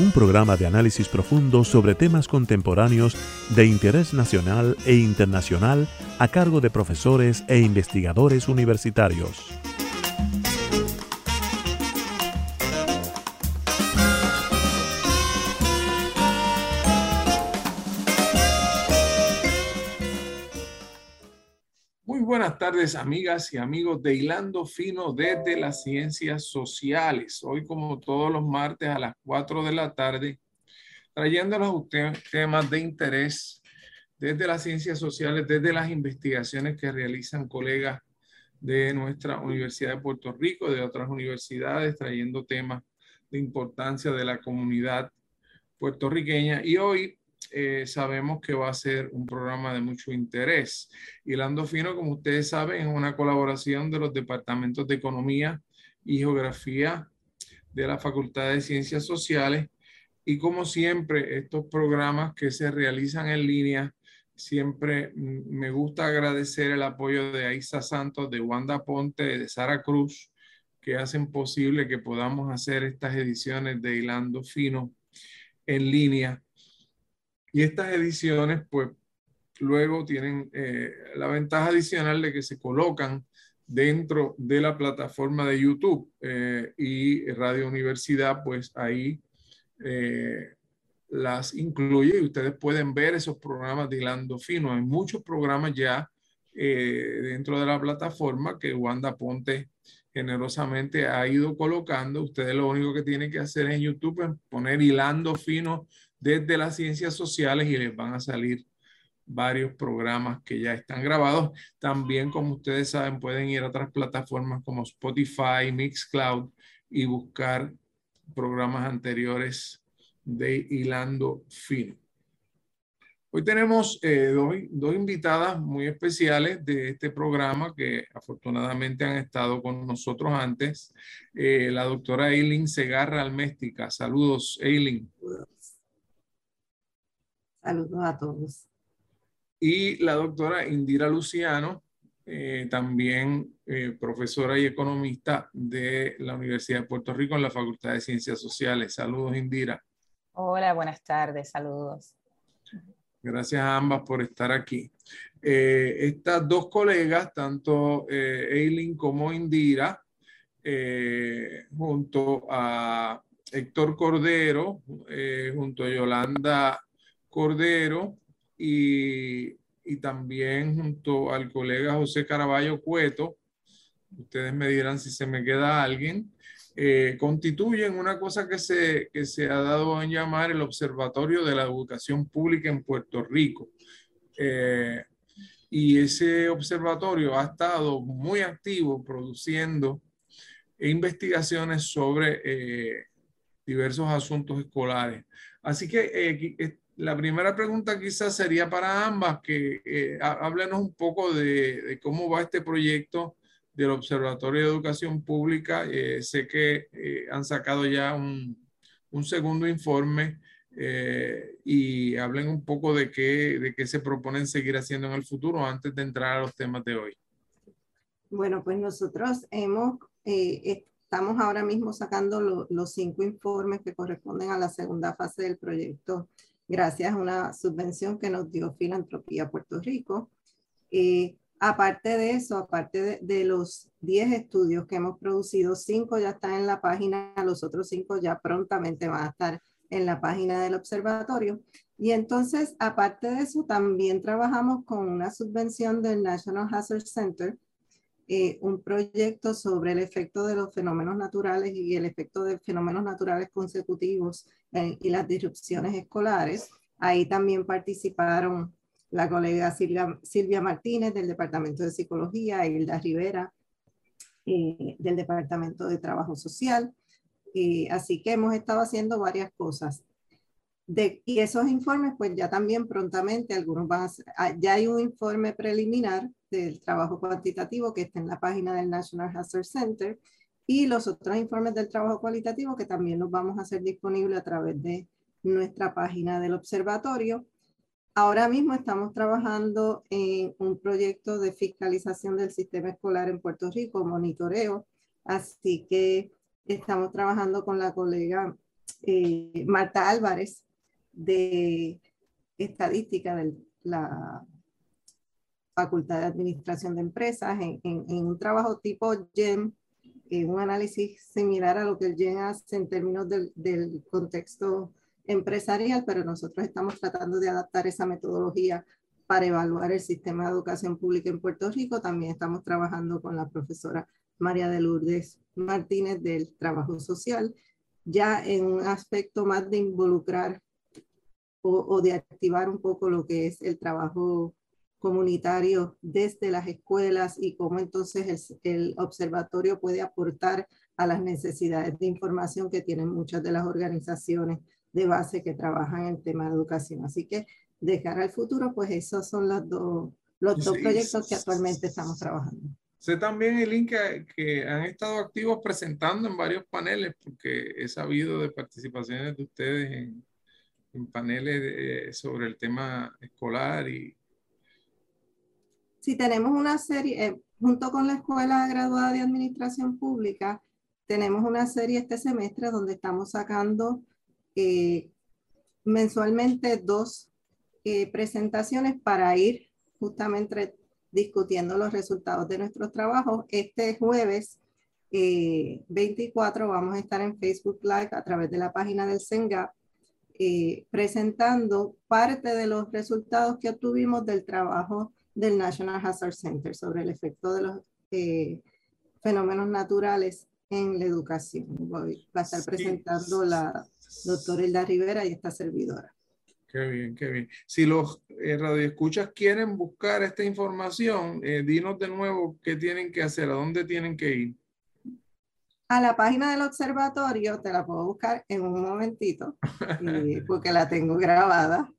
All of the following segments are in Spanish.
un programa de análisis profundo sobre temas contemporáneos de interés nacional e internacional a cargo de profesores e investigadores universitarios. Buenas tardes, amigas y amigos de Hilando Fino desde las Ciencias Sociales. Hoy, como todos los martes a las 4 de la tarde, trayéndonos a temas de interés desde las ciencias sociales, desde las investigaciones que realizan colegas de nuestra Universidad de Puerto Rico, de otras universidades, trayendo temas de importancia de la comunidad puertorriqueña. Y hoy eh, sabemos que va a ser un programa de mucho interés. Hilando Fino, como ustedes saben, es una colaboración de los departamentos de Economía y Geografía de la Facultad de Ciencias Sociales. Y como siempre, estos programas que se realizan en línea, siempre me gusta agradecer el apoyo de Aisa Santos, de Wanda Ponte, de Sara Cruz, que hacen posible que podamos hacer estas ediciones de Hilando Fino en línea y estas ediciones, pues, luego tienen eh, la ventaja adicional de que se colocan dentro de la plataforma de YouTube eh, y Radio Universidad, pues ahí eh, las incluye y ustedes pueden ver esos programas de Hilando Fino. Hay muchos programas ya dentro de la plataforma que Wanda Ponte generosamente ha ido colocando. Ustedes lo único que tienen que hacer en YouTube es poner Hilando Fino desde las ciencias sociales y les van a salir varios programas que ya están grabados. También, como ustedes saben, pueden ir a otras plataformas como Spotify, Mixcloud y buscar programas anteriores de Hilando Fino. Hoy tenemos eh, dos, invitadas muy especiales de este programa que afortunadamente han estado con nosotros antes. Eh, la doctora Eileen Segarra Alméstica. Saludos, Eileen. Saludos a todos. Y la doctora Indira Luciano, eh, también eh, profesora y economista de la Universidad de Puerto Rico en la Facultad de Ciencias Sociales. Saludos, Indira. Hola, buenas tardes, saludos. Gracias a ambas por estar aquí. Eh, estas dos colegas, tanto Eileen como Indira, junto a Héctor Cordero, junto a Yolanda Cordero y, también junto al colega José Caraballo Cueto, ustedes me dirán si se me queda alguien, eh, constituyen una cosa que se, que se ha dado en llamar el Observatorio de la Educación Pública en Puerto Rico. Eh, y ese observatorio ha estado muy activo produciendo investigaciones sobre eh, diversos asuntos escolares. Así que la primera pregunta quizás sería para ambas, que eh, háblenos un poco de, cómo va este proyecto del Observatorio de Educación Pública. Eh, sé que eh, han sacado ya un, segundo informe y hablen un poco de qué, de qué se proponen seguir haciendo en el futuro antes de entrar a los temas de hoy. Bueno, pues nosotros hemos, estamos ahora mismo sacando los cinco informes que corresponden a la segunda fase del proyecto gracias a una subvención que nos dio Filantropía Puerto Rico. Eh, aparte de eso, aparte de, los 10 estudios que hemos producido, 5 ya están en la página, los otros 5 ya prontamente van a estar en la página del observatorio. Y entonces, aparte de eso, también trabajamos con una subvención del National Hazard Center, eh, un proyecto sobre el efecto de los fenómenos naturales y el efecto de fenómenos naturales consecutivos eh, y las disrupciones escolares. Ahí también participaron la colega Silvia, Silvia Martínez del Departamento de Psicología, Hilda Rivera eh, del Departamento de Trabajo Social. así que hemos estado haciendo varias cosas. De, y esos informes, pues ya también prontamente, algunos van a ser, ah, ya hay un informe preliminar del trabajo cuantitativo que está en la página del National Hazard Center y los otros informes del trabajo cualitativo que también los vamos a hacer disponibles a través de nuestra página del observatorio. Ahora mismo estamos trabajando en un proyecto de fiscalización del sistema escolar en Puerto Rico, monitoreo, así que estamos trabajando con la colega eh, Marta Álvarez de estadística de la Facultad de Administración de Empresas en, un trabajo tipo GEM, un análisis similar a lo que el GEM hace en términos del, del contexto empresarial, pero nosotros estamos tratando de adaptar esa metodología para evaluar el sistema de educación pública en Puerto Rico. También estamos trabajando con la profesora María de Lourdes Martínez del Trabajo Social, ya en un aspecto más de involucrar o, de activar un poco lo que es el trabajo comunitario desde las escuelas y cómo entonces el, el, observatorio puede aportar a las necesidades de información que tienen muchas de las organizaciones de base que trabajan en el tema de educación. Así que de cara al futuro, pues esos son los dos, los dos proyectos que actualmente estamos trabajando. Sé también, el que, que han estado activos presentando en varios paneles, porque he sabido de participaciones de ustedes en, en paneles sobre el tema escolar y... Sí, tenemos una serie, eh, junto con la Escuela Graduada de Administración Pública, tenemos una serie este semestre donde estamos sacando eh, mensualmente dos eh, presentaciones para ir justamente discutiendo los resultados de nuestros trabajos. Este jueves 24 eh, vamos a estar en Facebook Live a través de la página del CENGAP presentando parte de los resultados que obtuvimos del trabajo del National Hazard Center sobre el efecto de los fenómenos naturales en la educación. Voy, va a estar presentando la doctora Hilda Rivera y esta servidora. Qué bien, qué bien. Si los eh, radioescuchas quieren buscar esta información, eh, dinos de nuevo qué tienen que hacer, a dónde tienen que ir. A la página del observatorio, te la puedo buscar en un momentito, porque la tengo grabada.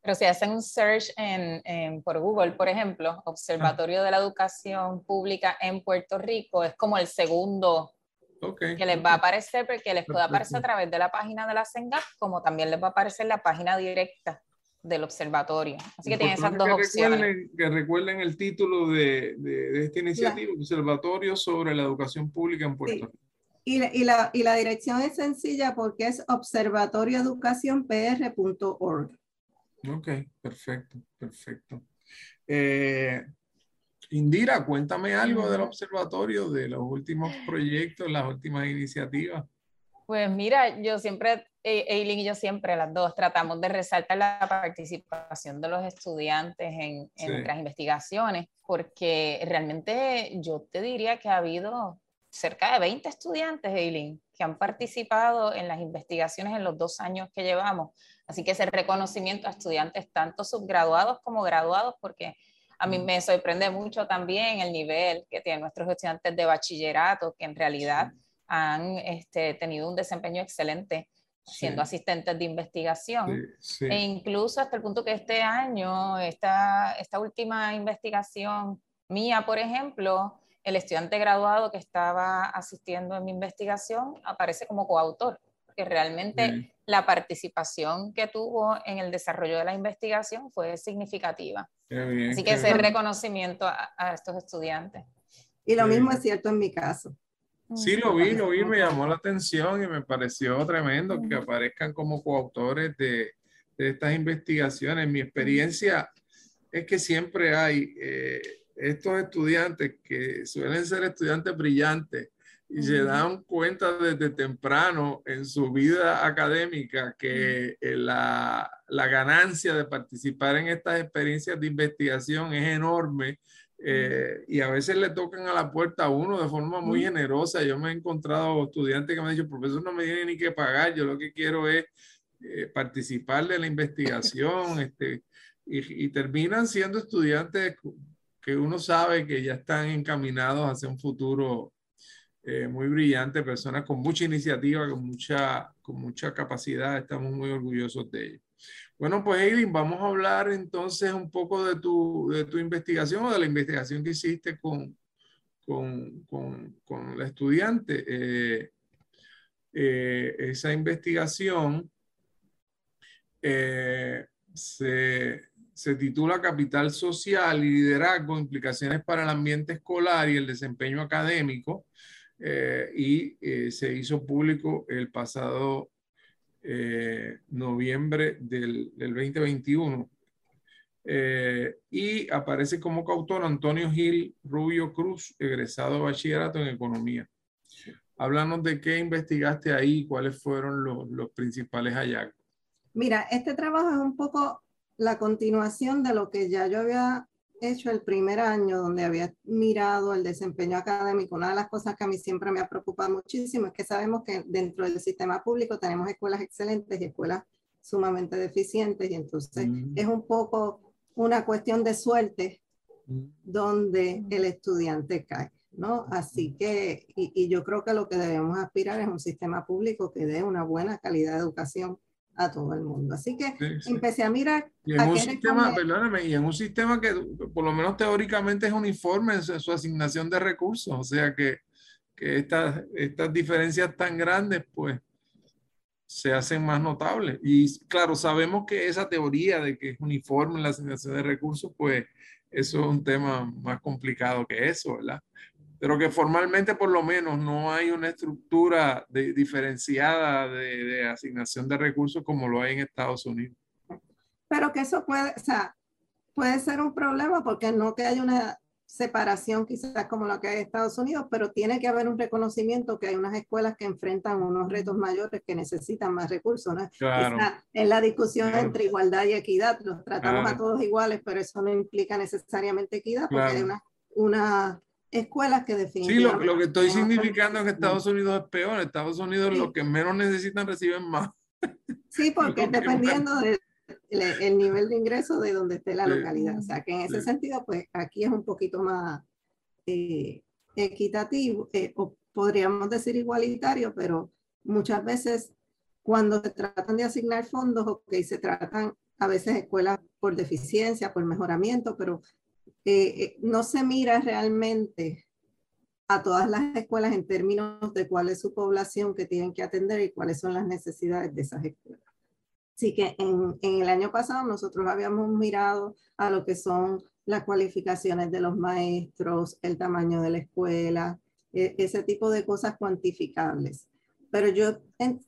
Pero si hacen un search en, por Google, por ejemplo, Observatorio de la Educación Pública en Puerto Rico, es como el segundo que les va a aparecer, porque les puede aparecer a través de la página de la CENGAP, como también les va a aparecer la página directa del observatorio. Así que tienen esas dos opciones. que recuerden el título de, de, esta iniciativa, Observatorio sobre la Educación Pública en Puerto Rico. Y la, y, la, y la, dirección es sencilla porque es observatorioeducacionpr.org. Ok, perfecto, perfecto. Eh, Indira, cuéntame algo del observatorio, de los últimos proyectos, las últimas iniciativas. Pues mira, yo siempre, Eileen y yo siempre, las dos, tratamos de resaltar la participación de los estudiantes en, en nuestras investigaciones, porque realmente yo te diría que ha habido cerca de 20 estudiantes, Eileen, que han participado en las investigaciones en los dos años que llevamos. Así que ese reconocimiento a estudiantes, tanto subgraduados como graduados, porque a mí me sorprende mucho también el nivel que tienen nuestros estudiantes de bachillerato, que en realidad han este, tenido un desempeño excelente siendo asistentes de investigación. E incluso hasta el punto que este año, esta, esta última investigación mía, por ejemplo, el estudiante graduado que estaba asistiendo en mi investigación aparece como coautor, porque realmente la participación que tuvo en el desarrollo de la investigación fue significativa. Así que ese reconocimiento a, estos estudiantes. Y lo mismo es cierto en mi caso. Sí, lo vi, lo vi, me llamó la atención y me pareció tremendo que aparezcan como coautores de, de estas investigaciones. Mi experiencia es que siempre hay eh, estos estudiantes que suelen ser estudiantes brillantes y se dan cuenta desde temprano en su vida académica que eh, la, la, ganancia de participar en estas experiencias de investigación es enorme eh, y a veces le tocan a la puerta a uno de forma muy generosa. Yo me he encontrado estudiantes que me han dicho, profesor, no me tiene ni que pagar, yo lo que quiero es eh, participar de la investigación este, y, y terminan siendo estudiantes que uno sabe que ya están encaminados hacia un futuro eh, muy brillante, personas con mucha iniciativa, con mucha, con mucha capacidad. Estamos muy orgullosos de ellos. Bueno, pues Eileen, vamos a hablar entonces un poco de tu, de tu investigación o de la investigación que hiciste con, con, con, con la estudiante. Eh, eh, esa investigación se, se, titula Capital Social y Liderazgo, implicaciones para el ambiente escolar y el desempeño académico. Eh, y eh, se hizo público el pasado eh, noviembre del, del 2021. y aparece como coautor Antonio Gil Rubio Cruz, egresado de bachillerato en economía. Háblanos de qué investigaste ahí, cuáles fueron los, los principales hallazgos. Mira, este trabajo es un poco la continuación de lo que ya yo había hecho el primer año donde había mirado el desempeño académico, una de las cosas que a mí siempre me ha preocupado muchísimo es que sabemos que dentro del sistema público tenemos escuelas excelentes y escuelas sumamente deficientes y entonces mm. es un poco una cuestión de suerte mm. donde el estudiante cae, ¿no? Así que, y, y yo creo que lo que debemos aspirar es un sistema público que dé una buena calidad de educación a todo el mundo. Así que empecé a mirar. Y en, un sistema, perdóname, y en un sistema que por lo menos teóricamente es uniforme en su, asignación de recursos, o sea que, que estas, estas diferencias tan grandes, pues se hacen más notables. Y claro, sabemos que esa teoría de que es uniforme en la asignación de recursos, pues eso es un tema más complicado que eso, ¿verdad? Pero que formalmente por lo menos no hay una estructura de, diferenciada de, de, asignación de recursos como lo hay en Estados Unidos. Pero que eso puede, o sea, puede ser un problema porque no que haya una separación quizás como la que hay en Estados Unidos, pero tiene que haber un reconocimiento que hay unas escuelas que enfrentan unos retos mayores que necesitan más recursos. ¿no? Claro. en la discusión entre igualdad y equidad, los tratamos a todos iguales, pero eso no implica necesariamente equidad porque hay una, una escuelas que definitivamente... Sí, lo, que estoy significando es que Estados Unidos es peor. Estados Unidos lo que menos necesitan reciben más. Sí, porque dependiendo del el nivel de ingreso de donde esté la localidad. O sea, que en ese sentido, pues aquí es un poquito más eh, equitativo, eh, o podríamos decir igualitario, pero muchas veces cuando se tratan de asignar fondos, ok, se tratan a veces escuelas por deficiencia, por mejoramiento, pero eh, no se mira realmente a todas las escuelas en términos de cuál es su población que tienen que atender y cuáles son las necesidades de esas escuelas. Así que en, el año pasado nosotros habíamos mirado a lo que son las cualificaciones de los maestros, el tamaño de la escuela, e, ese tipo de cosas cuantificables. Pero yo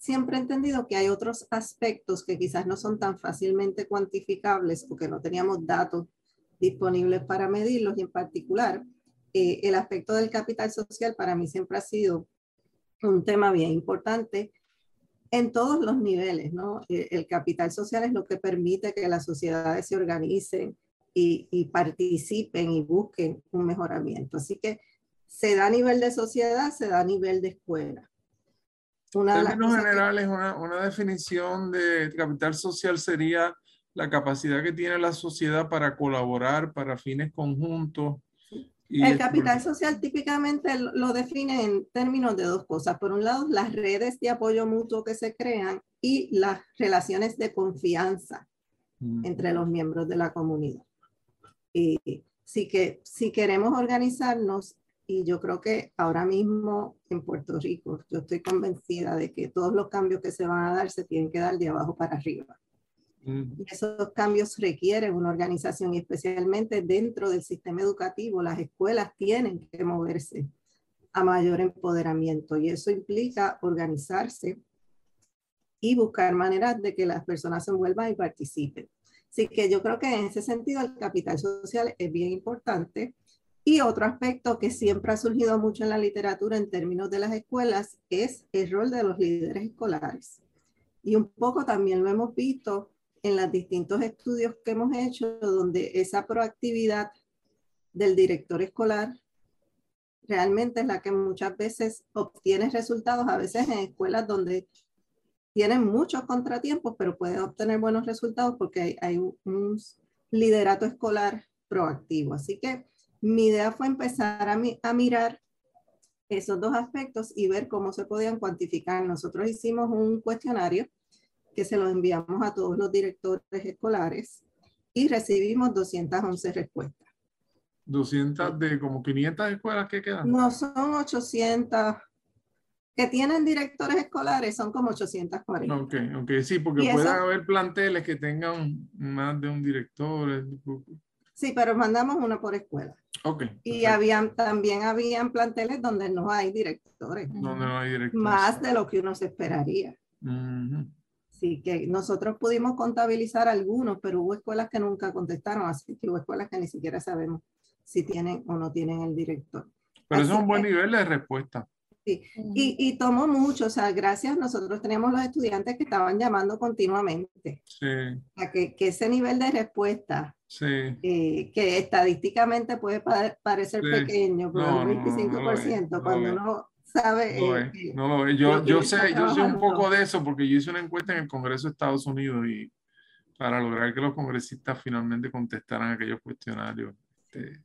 siempre he entendido que hay otros aspectos que quizás no son tan fácilmente cuantificables porque no teníamos datos disponibles para medirlos y en particular eh, el aspecto del capital social para mí siempre ha sido un tema bien importante en todos los niveles, ¿no? Eh, el capital social es lo que permite que las sociedades se organicen y, y participen y busquen un mejoramiento. Así que se da a nivel de sociedad, se da a nivel de escuela. Una en términos generales, una, una definición de capital social sería la capacidad que tiene la sociedad para colaborar para fines conjuntos. el capital social típicamente lo define en términos de dos cosas. Por un lado, las redes de apoyo mutuo que se crean y las relaciones de confianza mm. entre los miembros de la comunidad. Y sí que si queremos organizarnos, y yo creo que ahora mismo en Puerto Rico, yo estoy convencida de que todos los cambios que se van a dar se tienen que dar de abajo para arriba. Esos cambios requieren una organización y especialmente dentro del sistema educativo, las escuelas tienen que moverse a mayor empoderamiento y eso implica organizarse y buscar maneras de que las personas se envuelvan y participen. Así que yo creo que en ese sentido el capital social es bien importante. Y otro aspecto que siempre ha surgido mucho en la literatura en términos de las escuelas es el rol de los líderes escolares. Y un poco también lo hemos visto en los distintos estudios que hemos hecho, donde esa proactividad del director escolar realmente es la que muchas veces obtiene resultados, a veces en escuelas donde tienen muchos contratiempos, pero pueden obtener buenos resultados porque hay, un, liderato escolar proactivo. Así que mi idea fue empezar a, a mirar esos dos aspectos y ver cómo se podían cuantificar. Nosotros hicimos un cuestionario que se lo enviamos a todos los directores escolares y recibimos 211 respuestas. 200 de como 500 escuelas que quedan. No, son 800 que tienen directores escolares, son como 840. Ok, ok, sí, porque puede haber planteles que tengan más de un director. Sí, pero mandamos uno por escuela. Ok. Y habían, también habían planteles donde no hay directores. Donde no hay directores. Más de lo que uno se esperaría. Sí, que nosotros pudimos contabilizar algunos, pero hubo escuelas que nunca contestaron, así que hubo escuelas que ni siquiera sabemos si tienen o no tienen el director. Pero eso es un buen nivel de respuesta. Sí, y, y, tomó mucho, o sea, gracias, nosotros teníamos los estudiantes que estaban llamando continuamente. Sí. A que, que ese nivel de respuesta, sí. Eh, que estadísticamente puede parecer pequeño, pero un 25%, cuando uno sabe... No, lo eh, Yo, yo sé, yo sé un poco de eso porque yo hice una encuesta en el Congreso de Estados Unidos y para lograr que los congresistas finalmente contestaran aquellos cuestionarios. Este,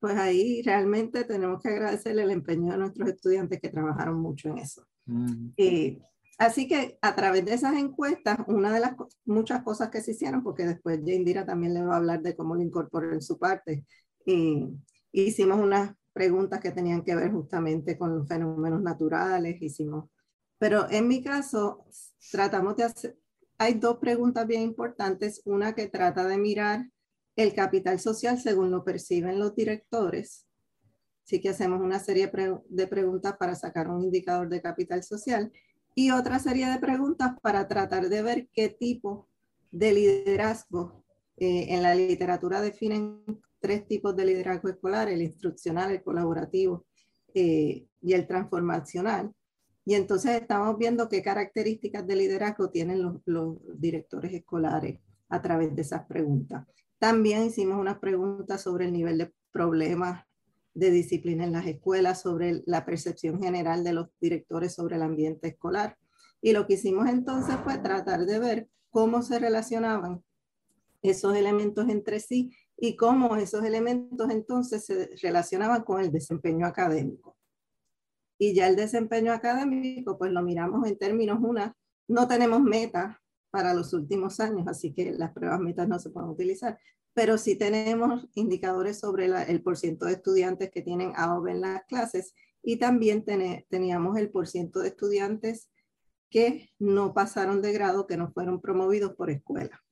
pues ahí realmente tenemos que agradecerle el empeño de nuestros estudiantes que trabajaron mucho en eso. Mm. Eh, así que a través de esas encuestas, una de las muchas cosas que se hicieron, porque después Indira también le va a hablar de cómo lo incorporó en su parte, eh, hicimos unas preguntas que tenían que ver justamente con los fenómenos naturales, hicimos, pero en mi caso tratamos de hacer, hay dos preguntas bien importantes, una que trata de mirar el capital social según lo perciben los directores. Así que hacemos una serie de preguntas para sacar un indicador de capital social y otra serie de preguntas para tratar de ver qué tipo de liderazgo. Eh, en la literatura definen tres tipos de liderazgo escolar, el instruccional, el colaborativo eh, y el transformacional. Y entonces estamos viendo qué características de liderazgo tienen los, los directores escolares a través de esas preguntas. También hicimos unas preguntas sobre el nivel de problemas de disciplina en las escuelas, sobre la percepción general de los directores sobre el ambiente escolar. Y lo que hicimos entonces fue tratar de ver cómo se relacionaban esos elementos entre sí y cómo esos elementos entonces se relacionaban con el desempeño académico. Y ya el desempeño académico, pues lo miramos en términos, una, no tenemos meta para los últimos años, así que las pruebas metas no se pueden utilizar, pero sí tenemos indicadores sobre el porciento de estudiantes que tienen AOB en las clases y también teníamos el porciento de estudiantes que no pasaron de grado, que no fueron promovidos por escuela.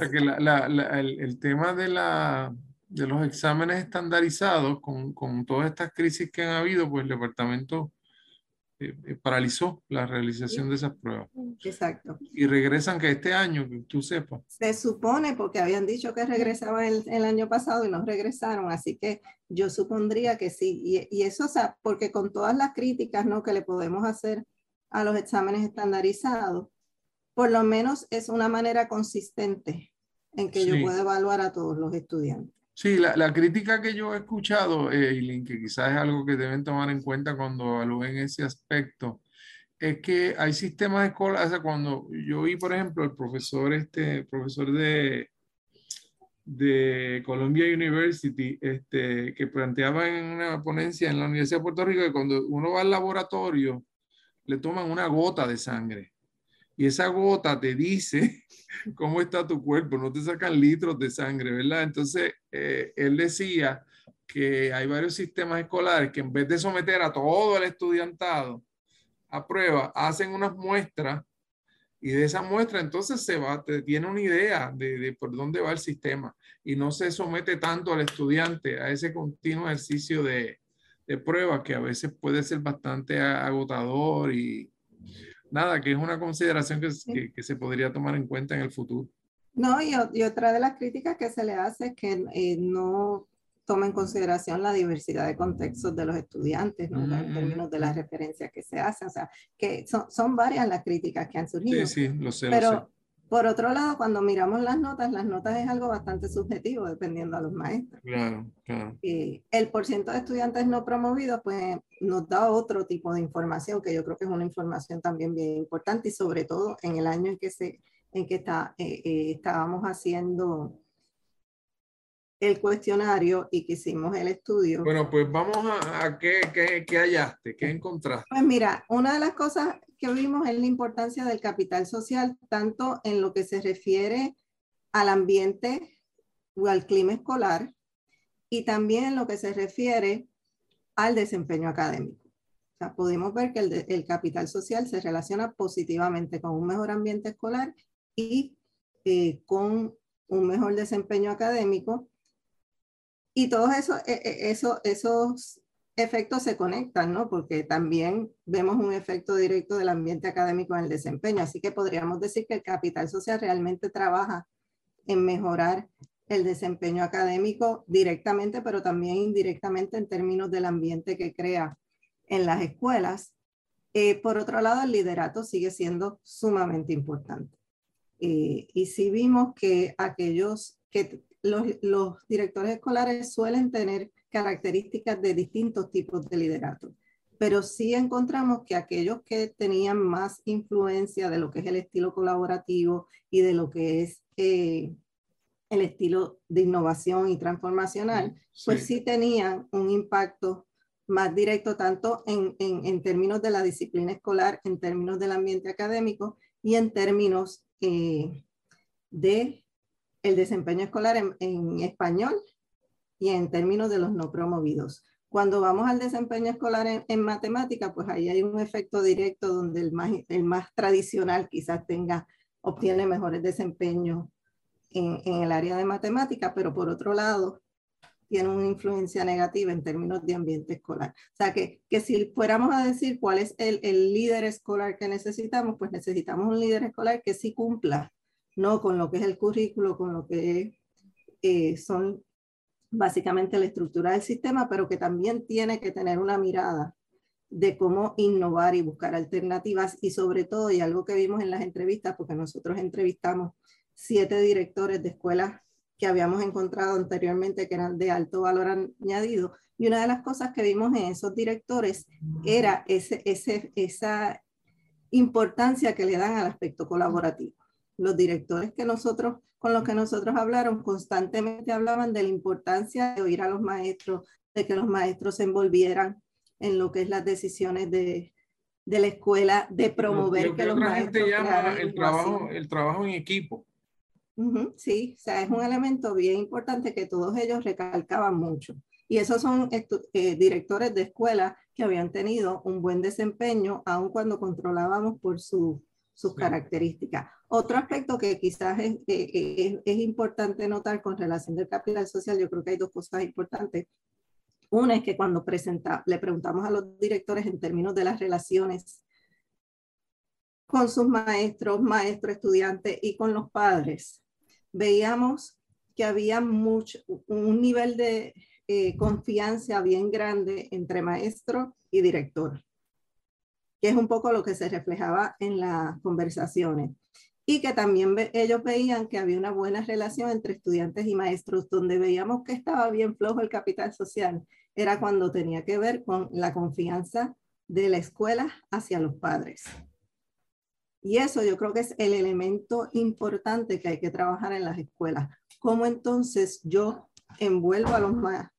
Que el, el, tema de, la, de los exámenes estandarizados, con, con todas estas crisis que han habido, pues el departamento eh, eh, paralizó la realización de esas pruebas. Exacto. Y regresan que este año, que tú sepas. Se supone, porque habían dicho que regresaban el, el, año pasado y no regresaron, así que yo supondría que sí. Y, y, eso, o sea, porque con todas las críticas ¿no? que le podemos hacer a los exámenes estandarizados, por lo menos es una manera consistente en que yo puedo evaluar a todos los estudiantes. Sí, la, la, crítica que yo he escuchado, Eileen, que quizás es algo que deben tomar en cuenta cuando evalúen ese aspecto, es que hay sistemas escolares, o sea, cuando yo vi, por ejemplo, el profesor, este, profesor de, de Columbia University, este, que planteaba en una ponencia en la Universidad de Puerto Rico que cuando uno va al laboratorio, le toman una gota de sangre y esa gota te dice cómo está tu cuerpo, no te sacan litros de sangre, ¿verdad? Entonces, eh, él decía que hay varios sistemas escolares que en vez de someter a todo el estudiantado a prueba, hacen unas muestras y de esa muestra entonces se va, te tiene una idea de, de, por dónde va el sistema y no se somete tanto al estudiante a ese continuo ejercicio de, de prueba que a veces puede ser bastante agotador y, nada, que es una consideración que, que, se podría tomar en cuenta en el futuro. No, y, y otra de las críticas que se le hace es que eh, no toma en consideración la diversidad de contextos de los estudiantes, ¿no? en términos de las referencias que se hacen, o sea, que son, son varias las críticas que han surgido. Sí, sí, lo sé. Pero, lo sé. Por otro lado, cuando miramos las notas, las notas es algo bastante subjetivo dependiendo a los maestros. Claro, claro. Y el porcentaje de estudiantes no promovidos, pues nos da otro tipo de información que yo creo que es una información también bien importante y sobre todo en el año en que, se, en que está, eh, eh, estábamos haciendo el cuestionario y que hicimos el estudio. Bueno, pues vamos a, qué, qué, qué, hallaste, qué encontraste. Pues mira, una de las cosas que vimos es la importancia del capital social, tanto en lo que se refiere al ambiente o al clima escolar y también en lo que se refiere al desempeño académico. O sea, ver que el, el capital social se relaciona positivamente con un mejor ambiente escolar y eh, con un mejor desempeño académico. Y todos eso, e, e, eso, esos efectos se conectan, ¿no? Porque también vemos un efecto directo del ambiente académico en el desempeño. Así que podríamos decir que el capital social realmente trabaja en mejorar el desempeño académico directamente, pero también indirectamente en términos del ambiente que crea en las escuelas. Eh, por otro lado, el liderato sigue siendo sumamente importante. Eh, y si vimos que aquellos que los, los, directores escolares suelen tener características de distintos tipos de liderato, pero sí encontramos que aquellos que tenían más influencia de lo que es el estilo colaborativo y de lo que es eh, el estilo de innovación y transformacional, pues sí. tenían un impacto más directo tanto en, en, en, términos de la disciplina escolar, en términos del ambiente académico y en términos eh, de el desempeño escolar en, en, español y en términos de los no promovidos. Cuando vamos al desempeño escolar en, en matemática, pues ahí hay un efecto directo donde el más, el más tradicional quizás tenga, obtiene mejores desempeños en, en el área de matemática, pero por otro lado, tiene una influencia negativa en términos de ambiente escolar. O sea, que, que si fuéramos a decir cuál es el, el, líder escolar que necesitamos, pues necesitamos un líder escolar que sí cumpla, ¿no? Con lo que es el currículo, con lo que eh, son básicamente la estructura del sistema, pero que también tiene que tener una mirada de cómo innovar y buscar alternativas y sobre todo, y algo que vimos en las entrevistas, porque nosotros entrevistamos siete directores de escuelas que habíamos encontrado anteriormente que eran de alto valor añadido. Y una de las cosas que vimos en esos directores era ese, ese, esa importancia que le dan al aspecto colaborativo. Los directores que nosotros, con los que nosotros hablaron constantemente hablaban de la importancia de oír a los maestros, de que los maestros se envolvieran en lo que es las decisiones de, de la escuela, de promover que, que los maestros... llama el trabajo, el trabajo en equipo sí, o sea, es un elemento bien importante que todos ellos recalcaban mucho. Y esos son eh, directores de escuela que habían tenido un buen desempeño, aun cuando controlábamos por sus características. Otro aspecto que quizás es, eh, eh, es, importante notar con relación del capital social, yo creo que hay dos cosas importantes. Una es que cuando presenta, le preguntamos a los directores en términos de las relaciones con sus maestros, maestro, estudiante y con los padres, veíamos que había mucho, un nivel de eh, confianza bien grande entre maestro y director, que es un poco lo que se reflejaba en las conversaciones. Y que también ellos veían que había una buena relación entre estudiantes y maestros, donde veíamos que estaba bien flojo el capital social, era cuando tenía que ver con la confianza de la escuela hacia los padres. Y eso yo creo que es el elemento importante que hay que trabajar en las escuelas. ¿Cómo entonces yo envuelvo a los,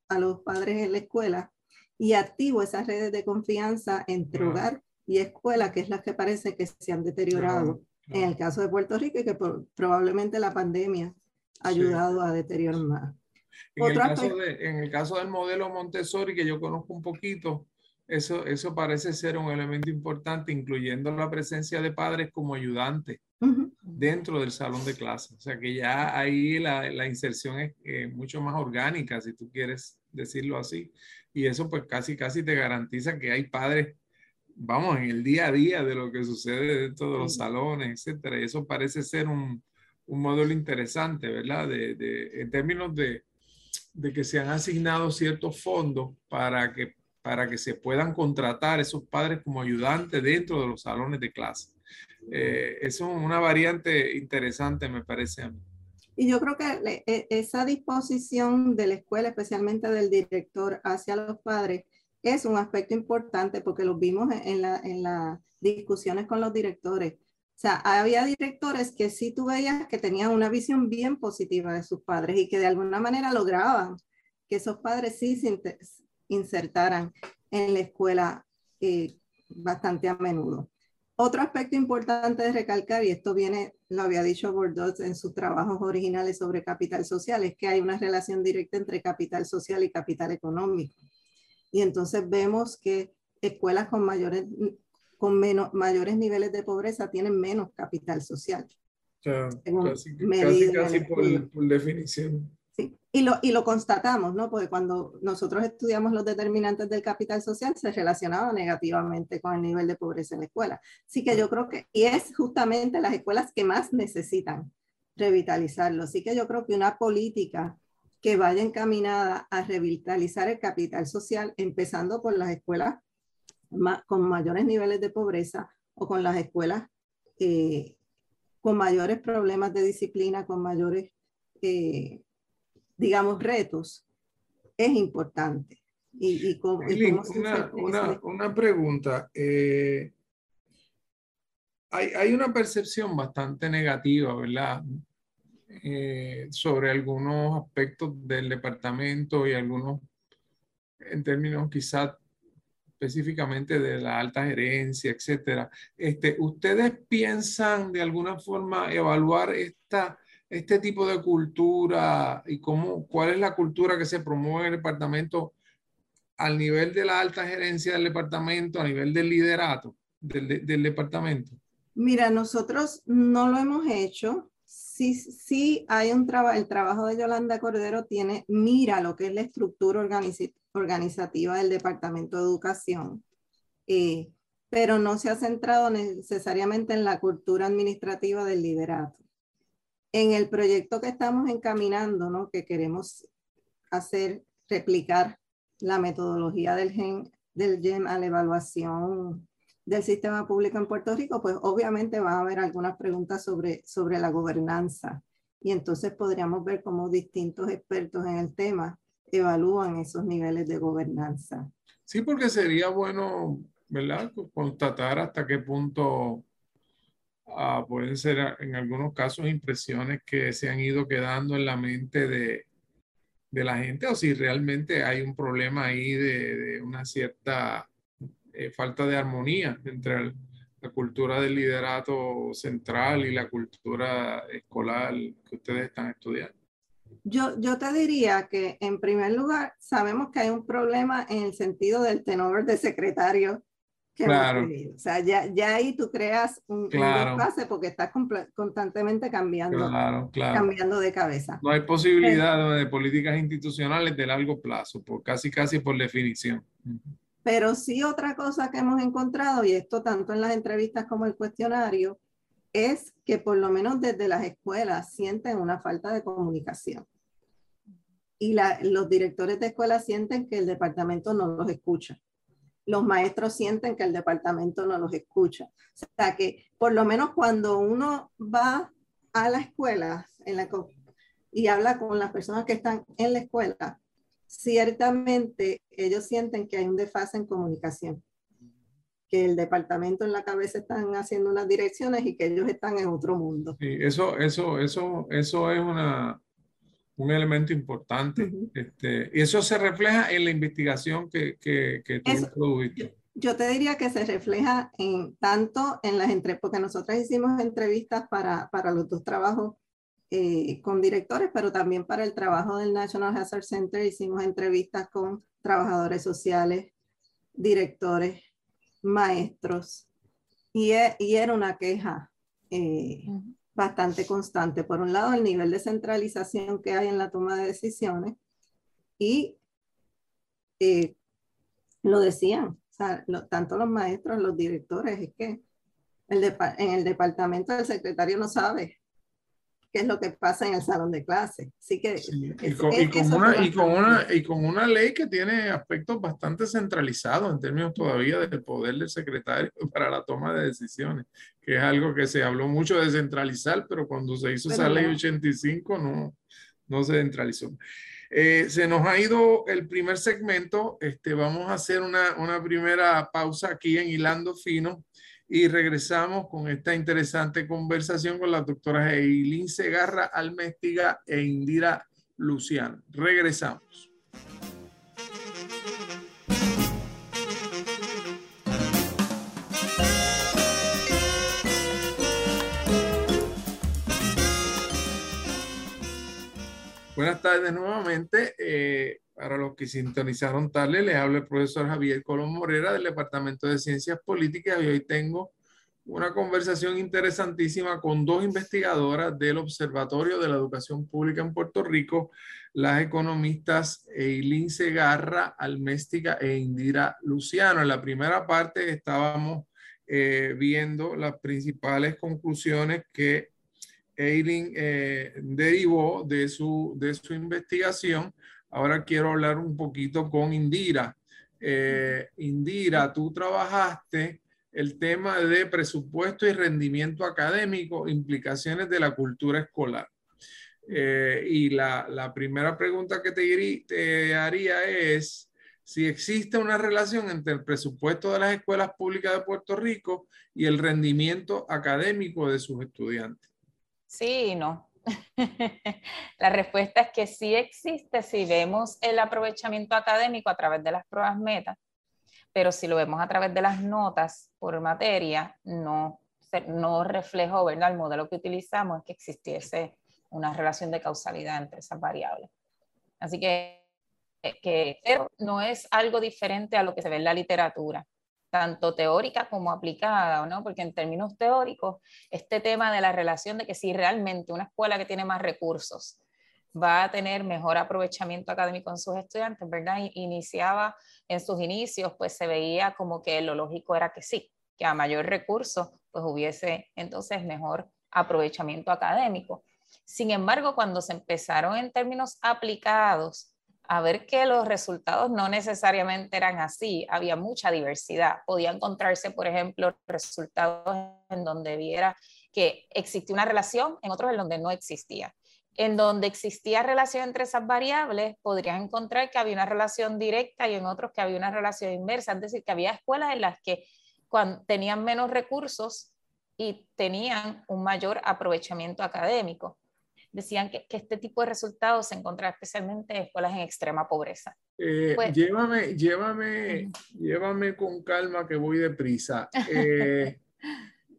a los padres en la escuela y activo esas redes de confianza entre hogar y escuela, que es las que parece que se han deteriorado en el caso de Puerto Rico y que probablemente la pandemia ha ayudado a deteriorar más. En el, caso de, en el caso del modelo Montessori, que yo conozco un poquito, eso, eso parece ser un elemento importante, incluyendo la presencia de padres como ayudantes dentro del salón de clase. O sea que ya ahí la, la inserción es eh, mucho más orgánica, si tú quieres decirlo así. Y eso pues casi, casi te garantiza que hay padres, vamos, en el día a día de lo que sucede dentro de los salones, etcétera. Y eso parece ser un, un modelo interesante, ¿verdad? De, de, en términos de, de que se han asignado ciertos fondos para que para que se puedan contratar esos padres como ayudantes dentro de los salones de clase. Eh, eso es una variante interesante, me parece a mí. Y yo creo que e, esa disposición de la escuela, especialmente del director hacia los padres, es un aspecto importante porque lo vimos en, la, en las discusiones con los directores. O sea, había directores que sí tú veías que tenían una visión bien positiva de sus padres y que de alguna manera lograban que esos padres sí se insertaran en la escuela eh, bastante a menudo. Otro aspecto importante de recalcar, y esto viene, lo había dicho Bordeaux en sus trabajos originales sobre capital social, es que hay una relación directa entre capital social y capital económico. Y entonces vemos que escuelas con mayores, con menos, mayores niveles de pobreza tienen menos capital social. casi, casi, casi por, por definición. Y lo, y lo constatamos, ¿no? Porque cuando nosotros estudiamos los determinantes del capital social, se relacionaba negativamente con el nivel de pobreza en la escuela. Así que yo creo que, y es justamente las escuelas que más necesitan revitalizarlo. Así que yo creo que una política que vaya encaminada a revitalizar el capital social, empezando por las escuelas con mayores niveles de pobreza o con las escuelas eh, con mayores problemas de disciplina, con mayores eh, digamos, retos, es importante. Y, y, una, una, pregunta. Eh, hay, hay, una percepción bastante negativa, ¿verdad? Eh, sobre algunos aspectos del departamento y algunos, en términos quizás específicamente de la alta gerencia, etcétera. Este, ¿Ustedes piensan de alguna forma evaluar esta este tipo de cultura y cómo, cuál es la cultura que se promueve en el departamento al nivel de la alta gerencia del departamento, a nivel del liderato del, del departamento? Mira, nosotros no lo hemos hecho. Sí, sí hay un trabajo, el trabajo de Yolanda Cordero tiene, mira lo que es la estructura organizativa del Departamento de Educación, eh, pero no se ha centrado necesariamente en la cultura administrativa del liderato en el proyecto que estamos encaminando, ¿no? que queremos hacer, replicar la metodología del GEN, del GEM a la evaluación del sistema público en Puerto Rico, pues obviamente va a haber algunas preguntas sobre, sobre la gobernanza. Y entonces podríamos ver cómo distintos expertos en el tema evalúan esos niveles de gobernanza. Sí, porque sería bueno, ¿verdad? Constatar hasta qué punto Ah, pueden ser en algunos casos impresiones que se han ido quedando en la mente de, de la gente o si realmente hay un problema ahí de, de una cierta eh, falta de armonía entre la cultura del liderato central y la cultura escolar que ustedes están estudiando. Yo, yo te diría que en primer lugar sabemos que hay un problema en el sentido del tenor de secretario claro. O sea, ya, ya ahí tú creas un, claro. porque estás constantemente cambiando, cambiando de cabeza. No hay posibilidad de políticas institucionales de largo plazo, por casi casi por definición. Pero sí otra cosa que hemos encontrado, y esto tanto en las entrevistas como el cuestionario, es que por lo menos desde las escuelas sienten una falta de comunicación. Y los directores de escuelas sienten que el departamento no los escucha los maestros sienten que el departamento no los escucha. O sea que por lo menos cuando uno va a la escuela y habla con las personas que están en la escuela, ciertamente ellos sienten que hay un desfase en comunicación, que el departamento en la cabeza están haciendo unas direcciones y que ellos están en otro mundo. Sí, eso, eso, eso, eso es una, un elemento importante. este, y eso se refleja en la investigación que, que, que tú Yo, te diría que se refleja en tanto en las entrevistas, porque nosotros hicimos entrevistas para, para los dos trabajos eh, con directores, pero también para el trabajo del National Hazard Center hicimos entrevistas con trabajadores sociales, directores, maestros, y, e, y era una queja. Eh, bastante constante. Por un lado, el nivel de centralización que hay en la toma de decisiones y eh, lo decían, tanto los maestros, los directores, es que el en el departamento del secretario no sabe qué es lo que pasa en el salón de clase. Así que y, con, una, y, con una, y con una ley que tiene aspectos bastante centralizados en términos todavía del poder del secretario para la toma de decisiones, que es algo que se habló mucho de centralizar, pero cuando se hizo esa ley 85 no, no se centralizó. Eh, se nos ha ido el primer segmento. Este, vamos a hacer una, una primera pausa aquí en Hilando Fino y regresamos con esta interesante conversación con las doctoras Eileen Segarra Almestiga e Indira Luciano. Regresamos. Buenas tardes nuevamente. Eh, para los que sintonizaron tarde, les habla el profesor Javier Colón Morera del Departamento de Ciencias Políticas y hoy tengo una conversación interesantísima con dos investigadoras del Observatorio de la Educación Pública en Puerto Rico, las economistas Eileen Segarra, Alméstica e Indira Luciano. En la primera parte estábamos eh, viendo las principales conclusiones que Eileen eh, derivó de su, de su investigación. Ahora quiero hablar un poquito con Indira. Eh, Indira, tú trabajaste el tema de presupuesto y rendimiento académico, implicaciones de la cultura escolar. Eh, y la, la, primera pregunta que te, te haría es si existe una relación entre el presupuesto de las escuelas públicas de Puerto Rico y el rendimiento académico de sus estudiantes. Sí y no. La respuesta es que sí existe si vemos el aprovechamiento académico a través de las pruebas meta, pero si lo vemos a través de las notas por materia, no, no reflejo, ¿verdad? El modelo que utilizamos es que existiese una relación de causalidad entre esas variables. Así que, que no es algo diferente a lo que se ve en la literatura tanto teórica como aplicada, ¿no? Porque en términos teóricos, este tema de la relación de que si realmente una escuela que tiene más recursos va a tener mejor aprovechamiento académico en sus estudiantes, ¿verdad? Iniciaba en sus inicios, pues se veía como que lo lógico era que sí, que a mayor recurso, pues hubiese entonces mejor aprovechamiento académico. Sin embargo, cuando se empezaron en términos aplicados a ver que los resultados no necesariamente eran así, había mucha diversidad. Podía encontrarse, por ejemplo, resultados en donde viera que existía una relación, en otros en donde no existía. En donde existía relación entre esas variables, podrías encontrar que había una relación directa y en otros que había una relación inversa. Es decir, que había escuelas en las que tenían menos recursos y tenían un mayor aprovechamiento académico decían que, este tipo de resultados se encontraba especialmente en escuelas en extrema pobreza. Eh, pues llévame, llévame, llévame con calma que voy deprisa.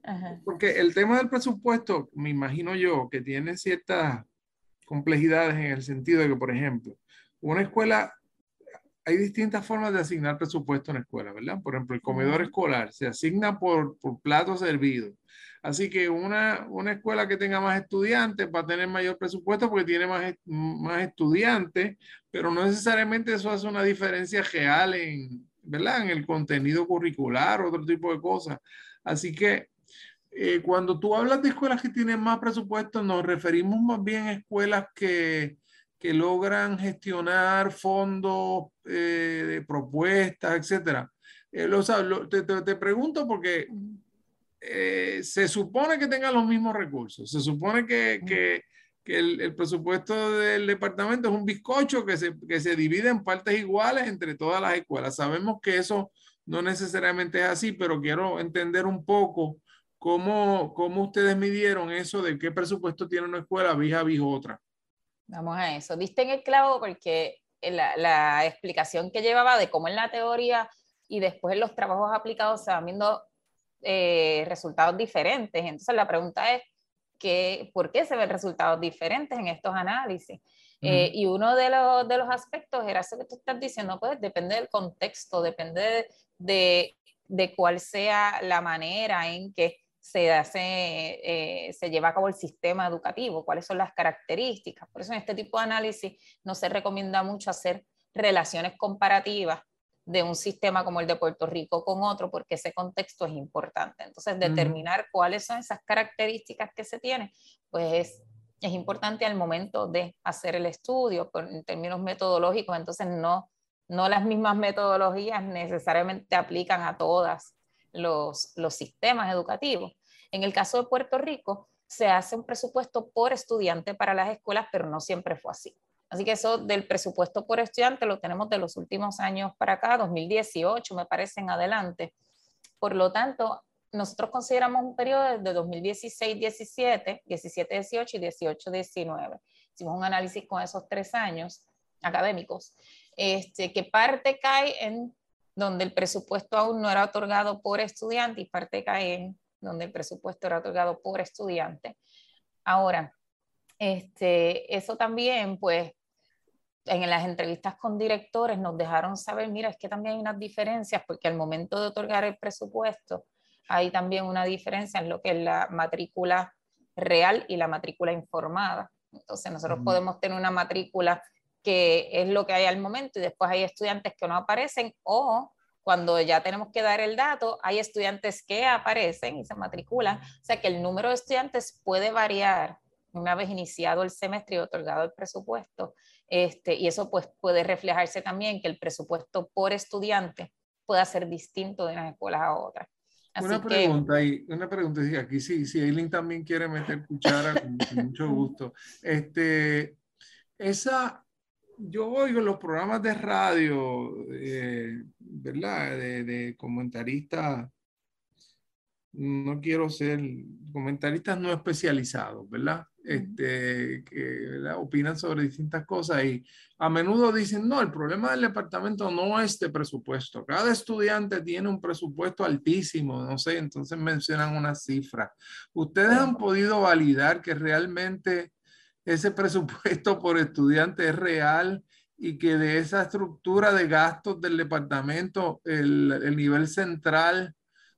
Eh, porque el tema del presupuesto, me imagino yo, que tiene ciertas complejidades en el sentido de que, por ejemplo, una escuela, hay distintas formas de asignar presupuesto en la escuela, ¿verdad? Por ejemplo, el comedor escolar se asigna por, por plato servido Así que una, una escuela que tenga más estudiantes va a tener mayor presupuesto porque tiene más, más estudiantes, pero no necesariamente eso hace una diferencia real en, ¿verdad? en el contenido curricular, otro tipo de cosas. Así que eh, cuando tú hablas de escuelas que tienen más presupuesto, nos referimos más bien a escuelas que, que logran gestionar fondos eh, de propuestas, etcétera. Eh, te, te, te, pregunto porque eh, se supone que tenga los mismos recursos, se supone que, que, que el, el, presupuesto del departamento es un bizcocho que se, que se divide en partes iguales entre todas las escuelas. Sabemos que eso no necesariamente es así, pero quiero entender un poco cómo, cómo ustedes midieron eso de qué presupuesto tiene una escuela vis a vis otra. Vamos a eso. Diste en el clavo porque la, la explicación que llevaba de cómo en la teoría y después en los trabajos aplicados se van viendo eh, resultados diferentes. Entonces la pregunta es, que, ¿por qué se ven resultados diferentes en estos análisis? Eh, y uno de los, de los aspectos era eso que tú estás diciendo, pues depende del contexto, depende de, de, cuál sea la manera en que se, hace, eh, se lleva a cabo el sistema educativo, cuáles son las características. Por eso en este tipo de análisis no se recomienda mucho hacer relaciones comparativas de un sistema como el de Puerto Rico con otro, porque ese contexto es importante. Entonces, determinar cuáles son esas características que se tienen, pues es, es importante al momento de hacer el estudio, en términos metodológicos, entonces no, no las mismas metodologías necesariamente aplican a todos los, los sistemas educativos. En el caso de Puerto Rico, se hace un presupuesto por estudiante para las escuelas, pero no siempre fue así. Así que eso del presupuesto por estudiante lo tenemos de los últimos años para acá, 2018 me parece en adelante. Por lo tanto, nosotros consideramos un periodo de 2016-17, 17-18 y 18-19. Hicimos un análisis con esos tres años académicos, este, que parte cae en donde el presupuesto aún no era otorgado por estudiante y parte cae en donde el presupuesto era otorgado por estudiante. Ahora, este, eso también, pues, en las entrevistas con directores nos dejaron saber, mira, es que también hay unas diferencias, porque al momento de otorgar el presupuesto, hay también una diferencia en lo que es la matrícula real y la matrícula informada. Entonces, nosotros podemos tener una matrícula que es lo que hay al momento y después hay estudiantes que no aparecen o cuando ya tenemos que dar el dato, hay estudiantes que aparecen y se matriculan. O sea que el número de estudiantes puede variar una vez iniciado el semestre y otorgado el presupuesto. Este, y eso pues puede reflejarse también que el presupuesto por estudiante pueda ser distinto de unas escuelas a otras. una pregunta, y una pregunta, aquí sí, si Eileen también quiere meter cuchara, con, mucho gusto. Este, esa, yo oigo los programas de radio, eh, ¿verdad? De, de comentaristas no quiero ser comentaristas no especializados, ¿verdad? Este, que opinan sobre distintas cosas y a menudo dicen, no, el problema del departamento no es de presupuesto. Cada estudiante tiene un presupuesto altísimo, no sé, entonces mencionan una cifra. ¿Ustedes han podido validar que realmente ese presupuesto por estudiante es real y que de esa estructura de gastos del departamento, el, el nivel central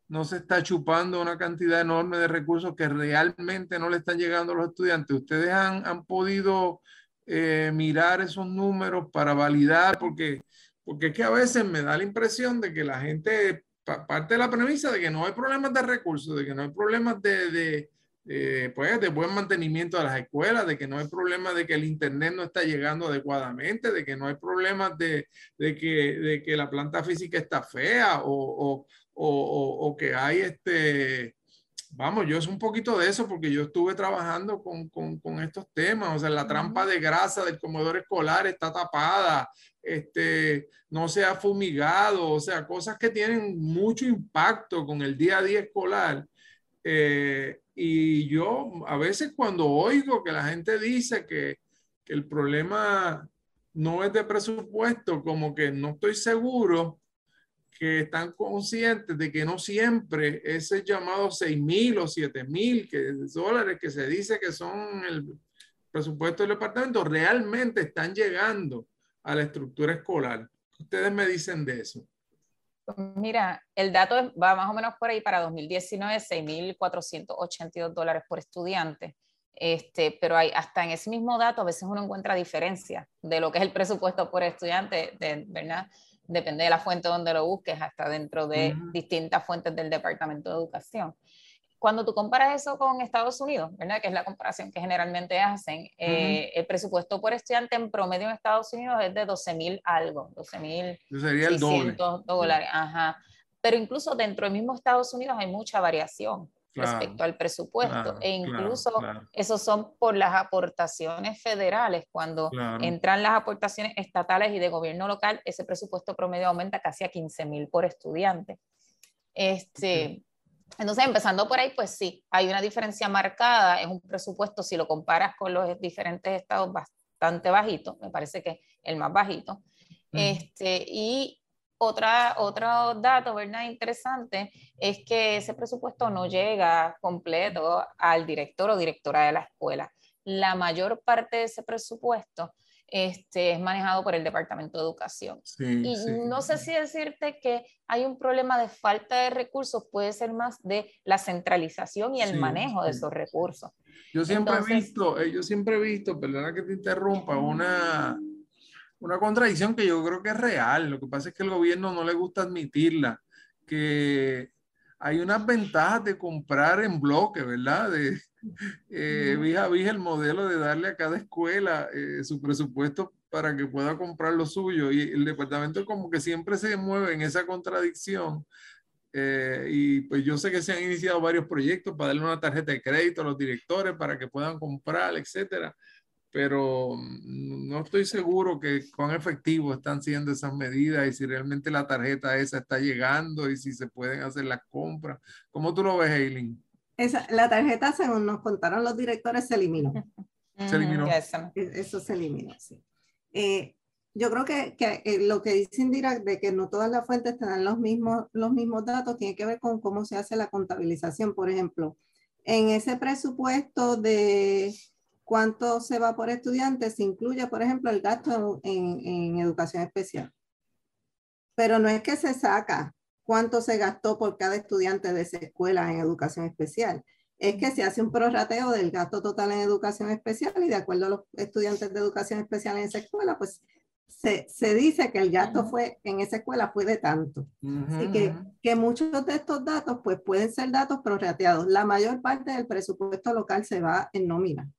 no se está chupando una cantidad enorme de recursos que realmente no le están llegando a los estudiantes. ¿Ustedes han, han podido eh, mirar esos números para validar? Porque, porque es que a veces me da la impresión de que la gente parte de la premisa de que no hay problemas de recursos, de que no hay problemas de, de, pues, de buen mantenimiento de las escuelas, de que no hay problemas de que el Internet no está llegando adecuadamente, de que no hay problemas de, que, que la planta física está fea o, que hay este, vamos, yo es un poquito de eso porque yo estuve trabajando con, con, con, estos temas, o sea, la trampa de grasa del comedor escolar está tapada, este, no se ha fumigado, o sea, cosas que tienen mucho impacto con el día a día escolar. Eh, y yo a veces cuando oigo que la gente dice que, que el problema no es de presupuesto, como que no estoy seguro que están conscientes de que no siempre ese llamado 6 mil o 7 mil dólares que se dice que son el presupuesto del departamento realmente están llegando a la estructura escolar. Ustedes me dicen de eso. Mira, el dato va más o menos por ahí para 2019, 6.482 dólares por estudiante. Este, pero hay, hasta en ese mismo dato a veces uno encuentra diferencia de lo que es el presupuesto por estudiante, de, ¿verdad? Depende de la fuente donde lo busques, hasta dentro de distintas fuentes del Departamento de Educación. Cuando tú comparas eso con Estados Unidos, ¿verdad? que es la comparación que generalmente hacen, eh, el presupuesto por estudiante en promedio en Estados Unidos es de 12 mil algo, 12 mil dólares. Ajá. Pero incluso dentro del mismo Estados Unidos hay mucha variación respecto al presupuesto. e incluso esos son por las aportaciones federales. Cuando entran las aportaciones estatales y de gobierno local, ese presupuesto promedio aumenta casi a 15 mil por estudiante. Este, Entonces, empezando por ahí, pues sí, hay una diferencia marcada. Es un presupuesto, si lo comparas con los diferentes estados, bastante bajito. Me parece que el más bajito. Este, y otra, otro dato, ¿verdad? Interesante es que ese presupuesto no llega completo al director o directora de la escuela. La mayor parte de ese presupuesto este, es manejado por el Departamento de Educación. y no sé si decirte que hay un problema de falta de recursos, puede ser más de la centralización y el manejo de esos recursos. Yo siempre he visto, eh, yo siempre he visto, perdona que te interrumpa, una, una contradicción que yo creo que es real. Lo que pasa es que el gobierno no le gusta admitirla, que hay unas ventajas de comprar en bloque, ¿verdad? De, eh, vija, el modelo de darle a cada escuela eh, su presupuesto para que pueda comprar lo suyo. Y el departamento como que siempre se mueve en esa contradicción. Eh, y pues yo sé que se han iniciado varios proyectos para darle una tarjeta de crédito a los directores para que puedan comprar, etcétera pero no estoy seguro que cuán efectivo están siendo esas medidas y si realmente la tarjeta esa está llegando y si se pueden hacer las compras. ¿Cómo tú lo ves, Eileen? Esa, la tarjeta, según nos contaron los directores, se eliminó. Se eliminó. E, eso se eliminó, sí. Eh, yo creo que, que eh, lo que dice Indira de que no todas las fuentes te dan los mismos, los mismos datos tiene que ver con cómo se hace la contabilización. Por ejemplo, en ese presupuesto de cuánto se va por estudiante, se incluye, por ejemplo, el gasto en, en, educación especial. Pero no es que se saca cuánto se gastó por cada estudiante de esa escuela en educación especial. Es que se hace un prorrateo del gasto total en educación especial y de acuerdo a los estudiantes de educación especial en esa escuela, pues se, se, dice que el gasto fue en esa escuela fue de tanto. Así que, que, muchos de estos datos pues pueden ser datos prorrateados. La mayor parte del presupuesto local se va en nómina.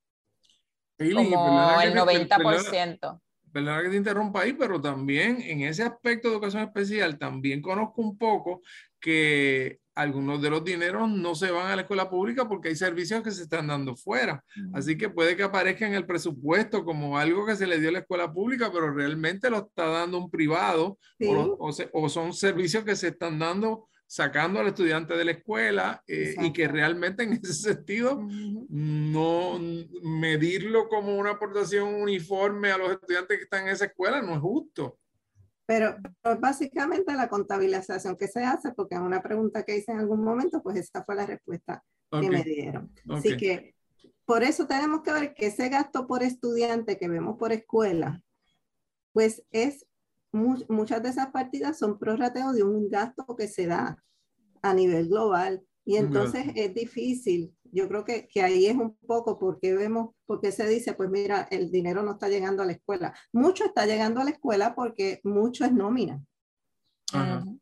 Como el 90%. Perdona que te interrumpa ahí, pero también en ese aspecto de educación especial, también conozco un poco que algunos de los dineros no se van a la escuela pública porque hay servicios que se están dando fuera. Así que puede que aparezca en el presupuesto como algo que se le dio a la escuela pública, pero realmente lo está dando un privado o, o, son servicios que se están dando sacando al estudiante de la escuela eh, y que realmente en ese sentido no medirlo como una aportación uniforme a los estudiantes que están en esa escuela no es justo. Pero, básicamente la contabilización que se hace, porque es una pregunta que hice en algún momento, pues esa fue la respuesta que me dieron. Así que por eso tenemos que ver que ese gasto por estudiante que vemos por escuela, pues es, muchas de esas partidas son prorrateos de un gasto que se da a nivel global. Y entonces es difícil yo creo que, que, ahí es un poco porque vemos, porque se dice, pues mira, el dinero no está llegando a la escuela. Mucho está llegando a la escuela porque mucho es nómina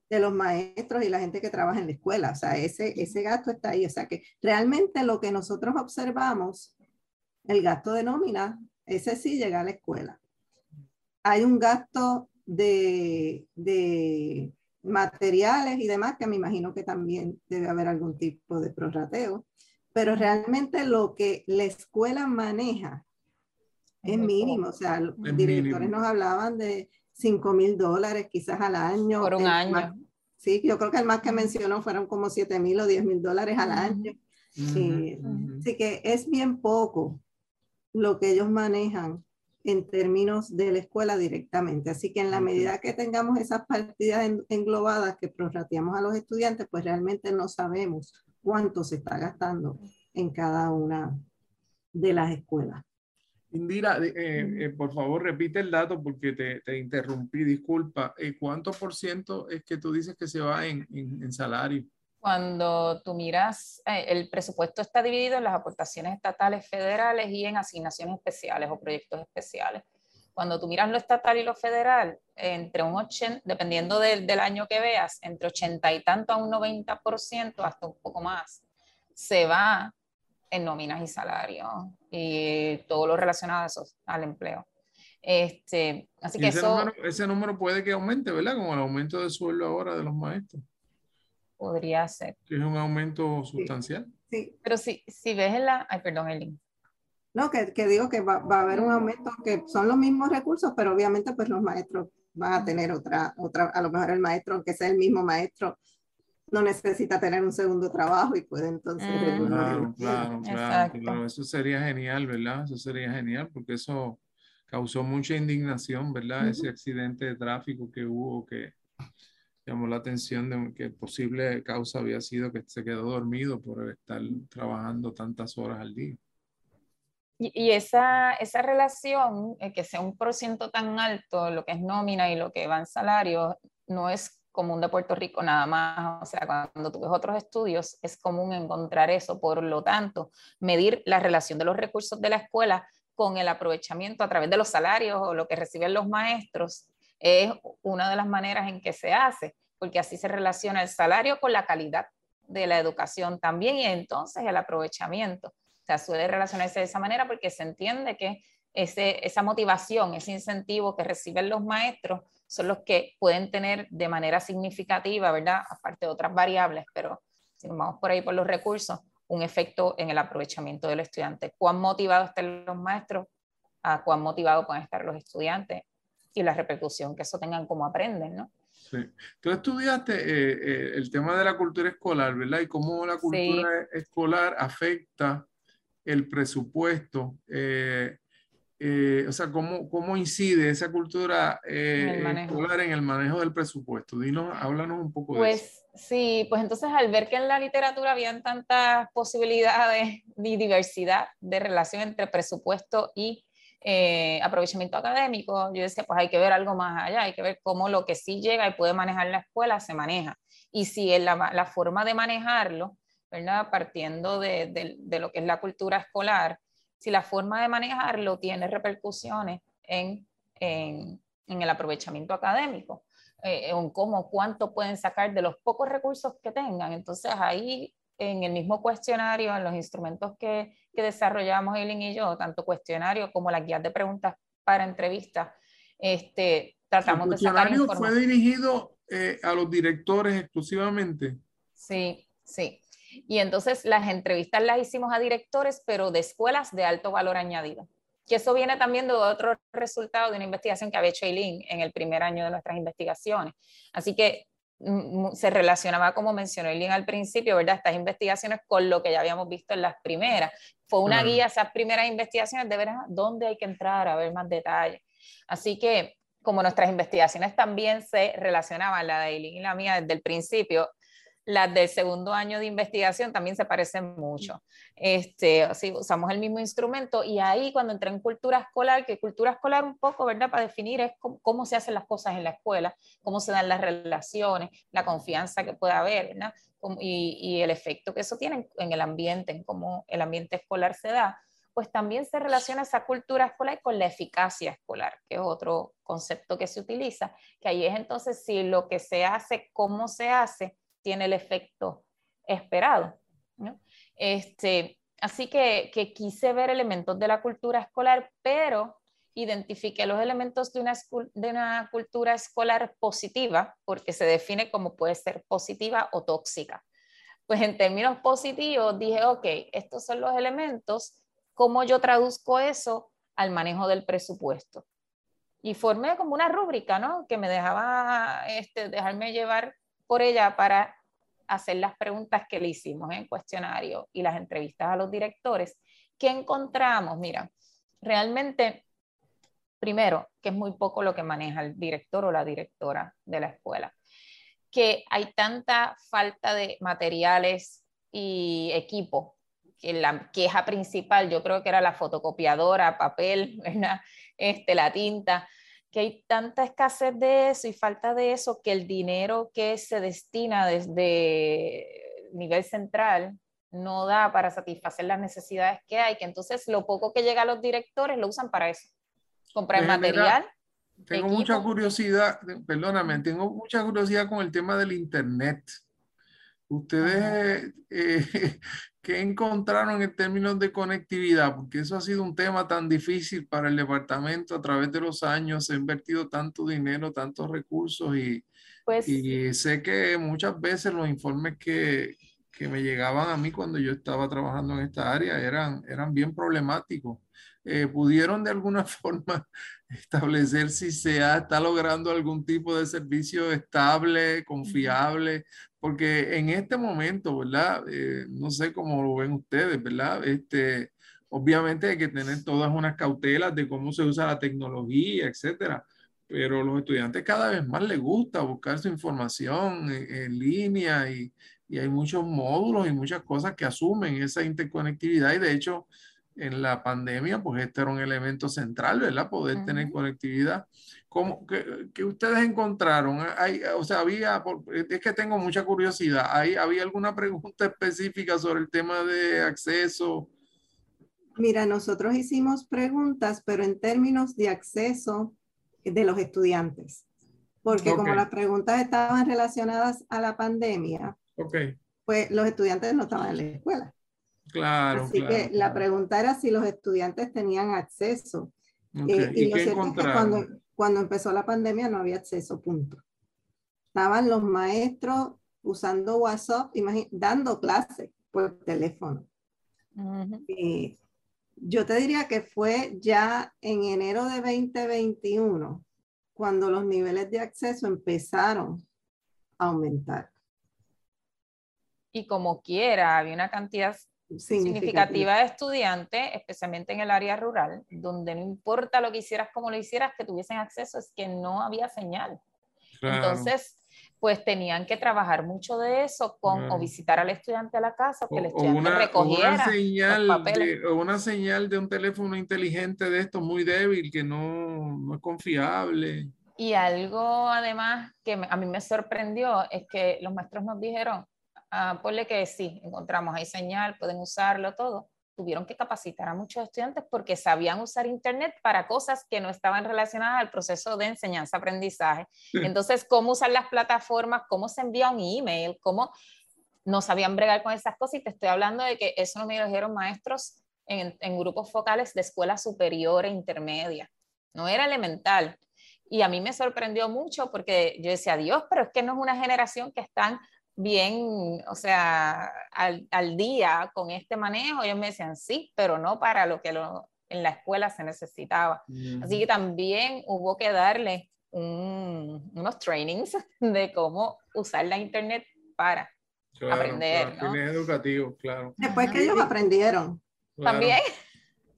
de los maestros y la gente que trabaja en la escuela. O sea, ese, ese gasto está ahí. O sea, que realmente lo que nosotros observamos, el gasto de nómina, ese sí llega a la escuela. Hay un gasto de, de materiales y demás que me imagino que también debe haber algún tipo de prorrateo pero realmente lo que la escuela maneja es mínimo. O sea, los directores nos hablaban de 5 mil dólares quizás al año. Por un año. sí, yo creo que el más que mencionó fueron como 7 mil o 10 mil dólares al año. Sí, Así que es bien poco lo que ellos manejan en términos de la escuela directamente. Así que en la medida que tengamos esas partidas englobadas que prorrateamos a los estudiantes, pues realmente no sabemos cuánto se está gastando en cada una de las escuelas. Indira, eh, eh, por favor repite el dato porque te, te interrumpí, disculpa. Eh, ¿Cuánto por ciento es que tú dices que se va en, en, salario? Cuando tú miras, el presupuesto está dividido en las aportaciones estatales, federales y en asignaciones especiales o proyectos especiales. Cuando tú miras lo estatal y lo federal, entre un 80, dependiendo del, del año que veas, entre 80 y tanto a un 90%, hasta un poco más, se va en nóminas y salarios y todo lo relacionado a eso, al empleo. Este, así que ese, eso, número, ese número puede que aumente, ¿verdad? Con el aumento de sueldo ahora de los maestros. Podría ser. Es un aumento sustancial. Sí. Pero si, si ves en la... Ay, perdón, Elin. No, que, que digo que va, va, a haber un aumento, que son los mismos recursos, pero obviamente pues los maestros van a tener otra, otra, a lo mejor el maestro, aunque sea el mismo maestro, no necesita tener un segundo trabajo y puede entonces... claro, claro, claro, eso sería genial, ¿verdad? Eso sería genial porque eso causó mucha indignación, ¿verdad? Ese accidente de tráfico que hubo que llamó la atención de que posible causa había sido que se quedó dormido por estar trabajando tantas horas al día. Y, esa, esa relación, eh, que sea un por ciento tan alto, lo que es nómina y lo que va en salario, no es común de Puerto Rico nada más. O sea, cuando tú ves otros estudios, es común encontrar eso. Por lo tanto, medir la relación de los recursos de la escuela con el aprovechamiento a través de los salarios o lo que reciben los maestros es una de las maneras en que se hace, porque así se relaciona el salario con la calidad de la educación también y entonces el aprovechamiento sea, suele relacionarse de esa manera porque se entiende que ese, esa motivación, ese incentivo que reciben los maestros son los que pueden tener de manera significativa, ¿verdad? Aparte de otras variables, pero si nos vamos por ahí por los recursos, un efecto en el aprovechamiento del estudiante. ¿Cuán motivados están los maestros? a cuán motivados pueden estar los estudiantes y la repercusión que eso tengan como aprenden, ¿no? Sí. Tú estudiaste eh, eh, el tema de la cultura escolar, ¿verdad? Y cómo la cultura escolar afecta el presupuesto. Eh, o sea, cómo, cómo incide esa cultura escolar en el manejo del presupuesto. Dinos, háblanos un poco de eso. Pues sí, pues entonces al ver que en la literatura habían tantas posibilidades y diversidad de relación entre presupuesto y eh, aprovechamiento académico, yo decía, pues hay que ver algo más allá, hay que ver cómo lo que sí llega y puede manejar la escuela se maneja. Y si la, forma de manejarlo, ¿verdad? Partiendo de, de, lo que es la cultura escolar, si la forma de manejarlo tiene repercusiones en el aprovechamiento académico, eh, en cómo, cuánto pueden sacar de los pocos recursos que tengan. Entonces ahí en el mismo cuestionario, en los instrumentos que, que desarrollamos Eileen y yo, tanto cuestionario como las guías de preguntas para entrevistas, este, tratamos de sacar información. fue dirigido eh, a los directores exclusivamente? Sí, sí. Y entonces las entrevistas las hicimos a directores, pero de escuelas de alto valor añadido. Que eso viene también de otro resultado de una investigación que había hecho Eileen en el primer año de nuestras investigaciones. Así que se relacionaba, como mencionó Eileen al principio, ¿verdad? Estas investigaciones con lo que ya habíamos visto en las primeras. Fue una guía esas primeras investigaciones de ver dónde hay que entrar a ver más detalles. Así que, como nuestras investigaciones también se relacionaban, la de Eileen y la mía desde el principio, las del segundo año de investigación también se parecen mucho. Este, así, usamos el mismo instrumento y ahí cuando entré en cultura escolar, que cultura escolar un poco, ¿verdad? Para definir es cómo, se hacen las cosas en la escuela, cómo se dan las relaciones, la confianza que puede haber, ¿verdad? Y, y el efecto que eso tiene en el ambiente, en cómo el ambiente escolar se da, pues también se relaciona esa cultura escolar con la eficacia escolar, que es otro concepto que se utiliza, que ahí es entonces si lo que se hace, cómo se hace, tiene el efecto esperado. Este, así que, que, quise ver elementos de la cultura escolar, pero identifiqué los elementos de una, de una cultura escolar positiva, porque se define como puede ser positiva o tóxica. Pues en términos positivos dije, ok, estos son los elementos, ¿cómo yo traduzco eso al manejo del presupuesto? Y formé como una rúbrica, ¿no? Que me dejaba este, dejarme llevar por ella para hacer las preguntas que le hicimos en cuestionario y las entrevistas a los directores, ¿qué encontramos? Mira, realmente, primero, que es muy poco lo que maneja el director o la directora de la escuela, que hay tanta falta de materiales y equipo, que la queja principal yo creo que era la fotocopiadora, papel, Este, la tinta, que hay tanta escasez de eso y falta de eso que el dinero que se destina desde nivel central no da para satisfacer las necesidades que hay, que entonces lo poco que llega a los directores lo usan para eso, comprar material. tengo mucha curiosidad, perdóname, tengo mucha curiosidad con el tema del Internet. Ustedes, eh, ¿qué encontraron en términos de conectividad? Porque eso ha sido un tema tan difícil para el departamento a través de los años. Se ha invertido tanto dinero, tantos recursos y, pues, y sé que muchas veces los informes que, que, me llegaban a mí cuando yo estaba trabajando en esta área eran, eran bien problemáticos. Eh, ¿Pudieron de alguna forma establecer si se está logrando algún tipo de servicio estable, confiable, porque en este momento, ¿verdad? Eh, no sé cómo lo ven ustedes, ¿verdad? Este, obviamente hay que tener todas unas cautelas de cómo se usa la tecnología, etcétera, pero los estudiantes cada vez más les gusta buscar su información en, línea y, y hay muchos módulos y muchas cosas que asumen esa interconectividad y de hecho en la pandemia, pues este era un elemento central, ¿verdad? Poder tener conectividad. ¿Cómo, que, ustedes encontraron? Hay, o sea, había, es que tengo mucha curiosidad, ¿Hay, ¿había alguna pregunta específica sobre el tema de acceso? Mira, nosotros hicimos preguntas, pero en términos de acceso de los estudiantes, porque como las preguntas estaban relacionadas a la pandemia, okay. pues los estudiantes no estaban en la escuela. Claro. Así que la pregunta era si los estudiantes tenían acceso. Eh, y, lo cierto es que cuando, cuando empezó la pandemia no había acceso, punto. Estaban los maestros usando WhatsApp, dando clases por teléfono. Yo te diría que fue ya en enero de 2021 cuando los niveles de acceso empezaron a aumentar. Y como quiera, había una cantidad significativa de estudiantes, especialmente en el área rural, donde no importa lo que hicieras, como lo hicieras, que tuviesen acceso, es que no había señal. Entonces, pues tenían que trabajar mucho de eso con o visitar al estudiante a la casa, que el estudiante una, recogiera una señal De, una señal de un teléfono inteligente de esto muy débil, que no, no es confiable. Y algo además que a mí me sorprendió es que los maestros nos dijeron, ah, ponle que sí, encontramos ahí señal, pueden usarlo todo. Tuvieron que capacitar a muchos estudiantes porque sabían usar Internet para cosas que no estaban relacionadas al proceso de enseñanza-aprendizaje. Entonces, cómo usar las plataformas, cómo se envía un email, cómo no sabían bregar con esas cosas. Y te estoy hablando de que eso no me lo dijeron maestros en, en grupos focales de escuela superior e intermedia. No era elemental. Y a mí me sorprendió mucho porque yo decía, Dios, pero es que no es una generación que están bien, o sea, al, al día con este manejo. Ellos me decían, sí, pero no para lo que lo, en la escuela se necesitaba. Así que también hubo que darle un, unos trainings de cómo usar la internet para aprender. Claro, ¿no? educativo, claro. Después que ellos aprendieron. También.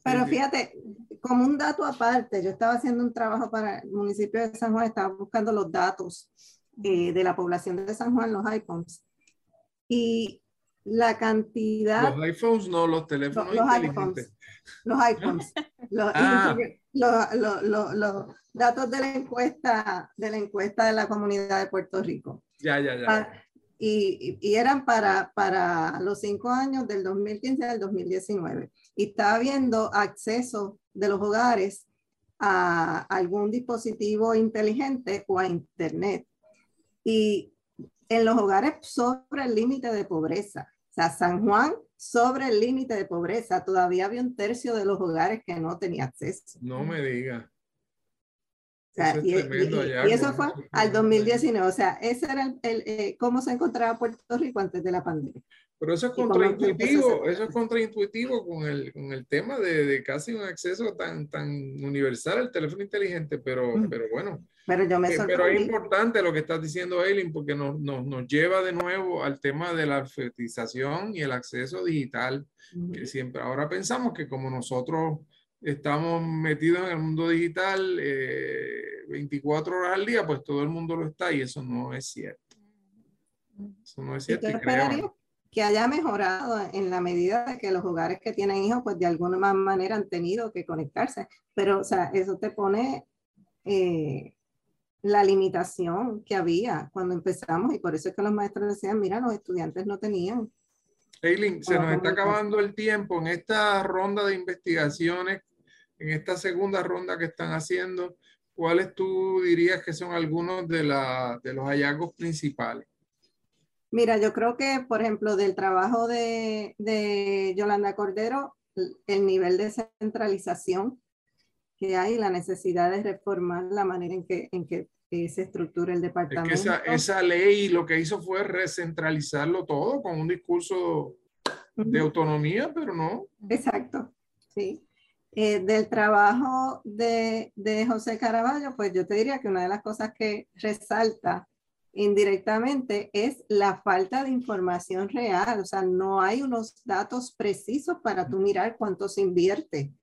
Pero fíjate, como un dato aparte, yo estaba haciendo un trabajo para el municipio de San Juan, estaba buscando los datos eh, de la población de San Juan, los iPhones. Y la cantidad... Los iPhones no, los teléfonos los, iPhones. Los iPhones. Ah. los, los, datos de la encuesta de la encuesta de la comunidad de Puerto Rico. Ya, ya, ya. Ah, y, y, eran para, para los cinco años del 2015 al 2019. Y estaba viendo acceso de los hogares a algún dispositivo inteligente o a Internet. Y en los hogares sobre el límite de pobreza. O sea, San Juan sobre el límite de pobreza. Todavía había un tercio de los hogares que no tenía acceso. No me diga. y, eso fue al 2019. O sea, ese era el, eh, cómo se encontraba Puerto Rico antes de la pandemia. Pero eso es contraintuitivo, eso es contraintuitivo con el, con el tema de, de, casi un acceso tan, tan universal al teléfono inteligente, pero, mm. pero bueno. Pero yo me eh, Pero es importante lo que estás diciendo, Eileen, porque nos, nos, nos, lleva de nuevo al tema de la alfabetización y el acceso digital, que siempre, ahora pensamos que como nosotros estamos metidos en el mundo digital eh, 24 horas al día, pues todo el mundo lo está y eso no es cierto. Eso no es cierto. Y que haya mejorado en la medida de que los hogares que tienen hijos, pues de alguna manera han tenido que conectarse. Pero, o sea, eso te pone eh, la limitación que había cuando empezamos y por eso es que los maestros decían, mira, los estudiantes no tenían. Eileen, se nos está acabando el tiempo en esta ronda de investigaciones, en esta segunda ronda que están haciendo. ¿Cuáles tú dirías que son algunos de, la, de los hallazgos principales? Mira, yo creo que, por ejemplo, del trabajo de, de Yolanda Cordero, el nivel de centralización que hay, la necesidad de reformar la manera en que, en que se estructura el departamento. Es que esa, esa, ley lo que hizo fue recentralizarlo todo con un discurso de autonomía, pero no. Exacto, sí. Eh, del trabajo de, de José Caraballo, pues yo te diría que una de las cosas que resalta indirectamente es la falta de información real, o sea, no hay unos datos precisos para tú mirar cuánto se invierte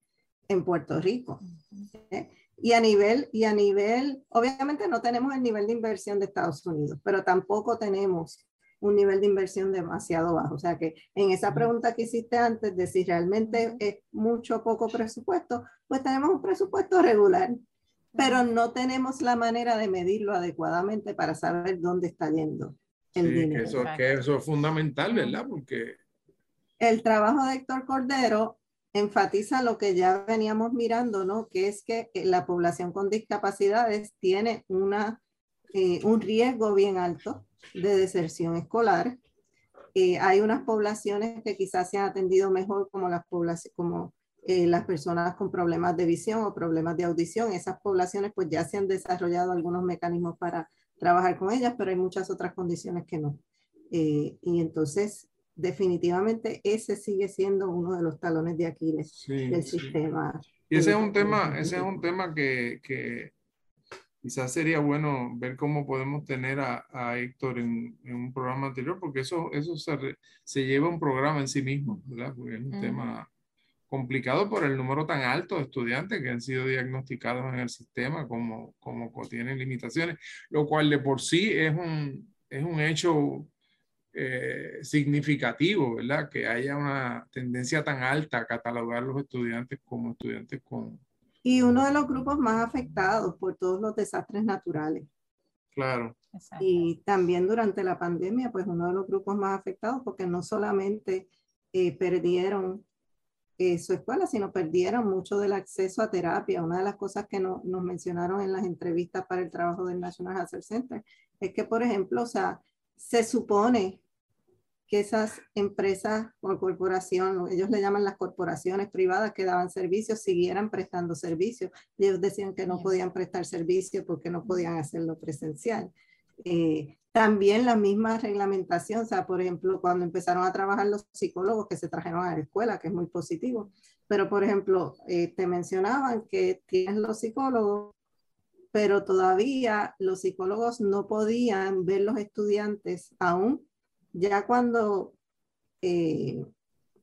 en Puerto Rico. ¿eh? Y a nivel, y a nivel, obviamente no tenemos el nivel de inversión de Estados Unidos, pero tampoco tenemos un nivel de inversión demasiado bajo. O sea que en esa pregunta que hiciste antes de si realmente es mucho o poco presupuesto, pues tenemos un presupuesto regular pero no tenemos la manera de medirlo adecuadamente para saber dónde está yendo el dinero. eso, que eso es fundamental, ¿verdad? Porque... El trabajo de Héctor Cordero enfatiza lo que ya veníamos mirando, ¿no? Que es que eh, la población con discapacidades tiene una, eh, un riesgo bien alto de deserción escolar. Eh, hay unas poblaciones que quizás se han atendido mejor como las poblaciones, como eh, las personas con problemas de visión o problemas de audición. Esas poblaciones pues ya se han desarrollado algunos mecanismos para trabajar con ellas, pero hay muchas otras condiciones que no. Eh, y entonces definitivamente ese sigue siendo uno de los talones de Aquiles del sistema. Y ese es un tema, ese es un tema que, que quizás sería bueno ver cómo podemos tener a, a Héctor en, en, un programa anterior, porque eso, eso se, se, lleva un programa en sí mismo, ¿verdad? Porque es un tema complicado por el número tan alto de estudiantes que han sido diagnosticados en el sistema como, como tienen limitaciones, lo cual de por sí es un, es un hecho eh, significativo, ¿verdad? Que haya una tendencia tan alta a catalogar a los estudiantes como estudiantes con... Y uno de los grupos más afectados por todos los desastres naturales. Claro. Y también durante la pandemia, pues uno de los grupos más afectados porque no solamente eh, perdieron eh, su escuela, sino perdieron mucho del acceso a terapia. Una de las cosas que no, nos mencionaron en las entrevistas para el trabajo del National Hazard Center es que, por ejemplo, o sea, se supone que esas empresas o corporaciones, ellos le llaman las corporaciones privadas que daban servicios, siguieran prestando servicios. Ellos decían que no podían prestar servicios porque no podían hacerlo presencial. Eh, también la misma reglamentación, o sea, por ejemplo, cuando empezaron a trabajar los psicólogos que se trajeron a la escuela, que es muy positivo, pero por ejemplo, eh, te mencionaban que tienes los psicólogos, pero todavía los psicólogos no podían ver los estudiantes aún, ya cuando eh,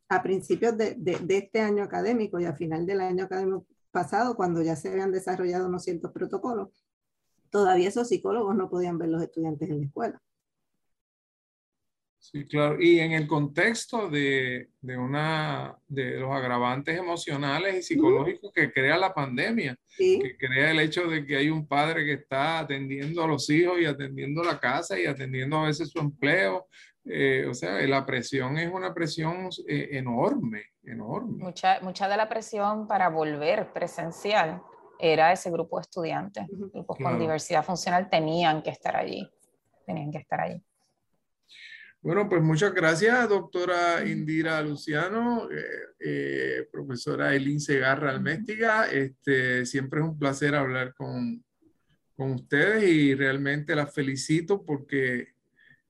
a principios de, de, este año académico y a final del año académico pasado, cuando ya se habían desarrollado unos ciertos protocolos, todavía esos psicólogos no podían ver los estudiantes en la escuela. Sí, claro. Y en el contexto de, de una de los agravantes emocionales y psicológicos que crea la pandemia, sí. que crea el hecho de que hay un padre que está atendiendo a los hijos y atendiendo la casa y atendiendo a veces su empleo. Eh, o sea, la presión es una presión eh, enorme, enorme. Mucha, mucha de la presión para volver presencial era ese grupo de estudiantes. Grupos claro. con diversidad funcional tenían que estar allí, tenían que estar allí. Bueno, pues muchas gracias, doctora Indira Luciano, eh, eh, profesora Elin Segarra Alméstiga. Este, siempre es un placer hablar con, con ustedes y realmente las felicito porque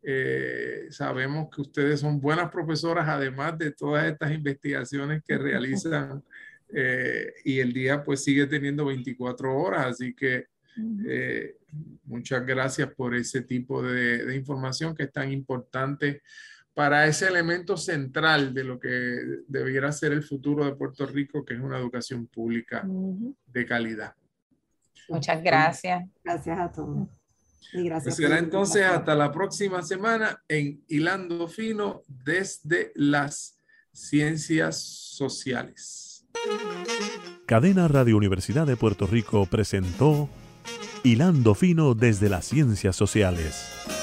eh, sabemos que ustedes son buenas profesoras, además de todas estas investigaciones que realizan eh, y el día pues sigue teniendo 24 horas, así que eh, muchas gracias por ese tipo de, de, información que es tan importante para ese elemento central de lo que debiera ser el futuro de Puerto Rico, que es una educación pública de calidad. Muchas gracias. Gracias a todos. Y gracias pues será entonces hasta la próxima semana en Hilando Fino desde las ciencias sociales. Cadena Radio Universidad de Puerto Rico presentó Hilando Fino desde las Ciencias Sociales.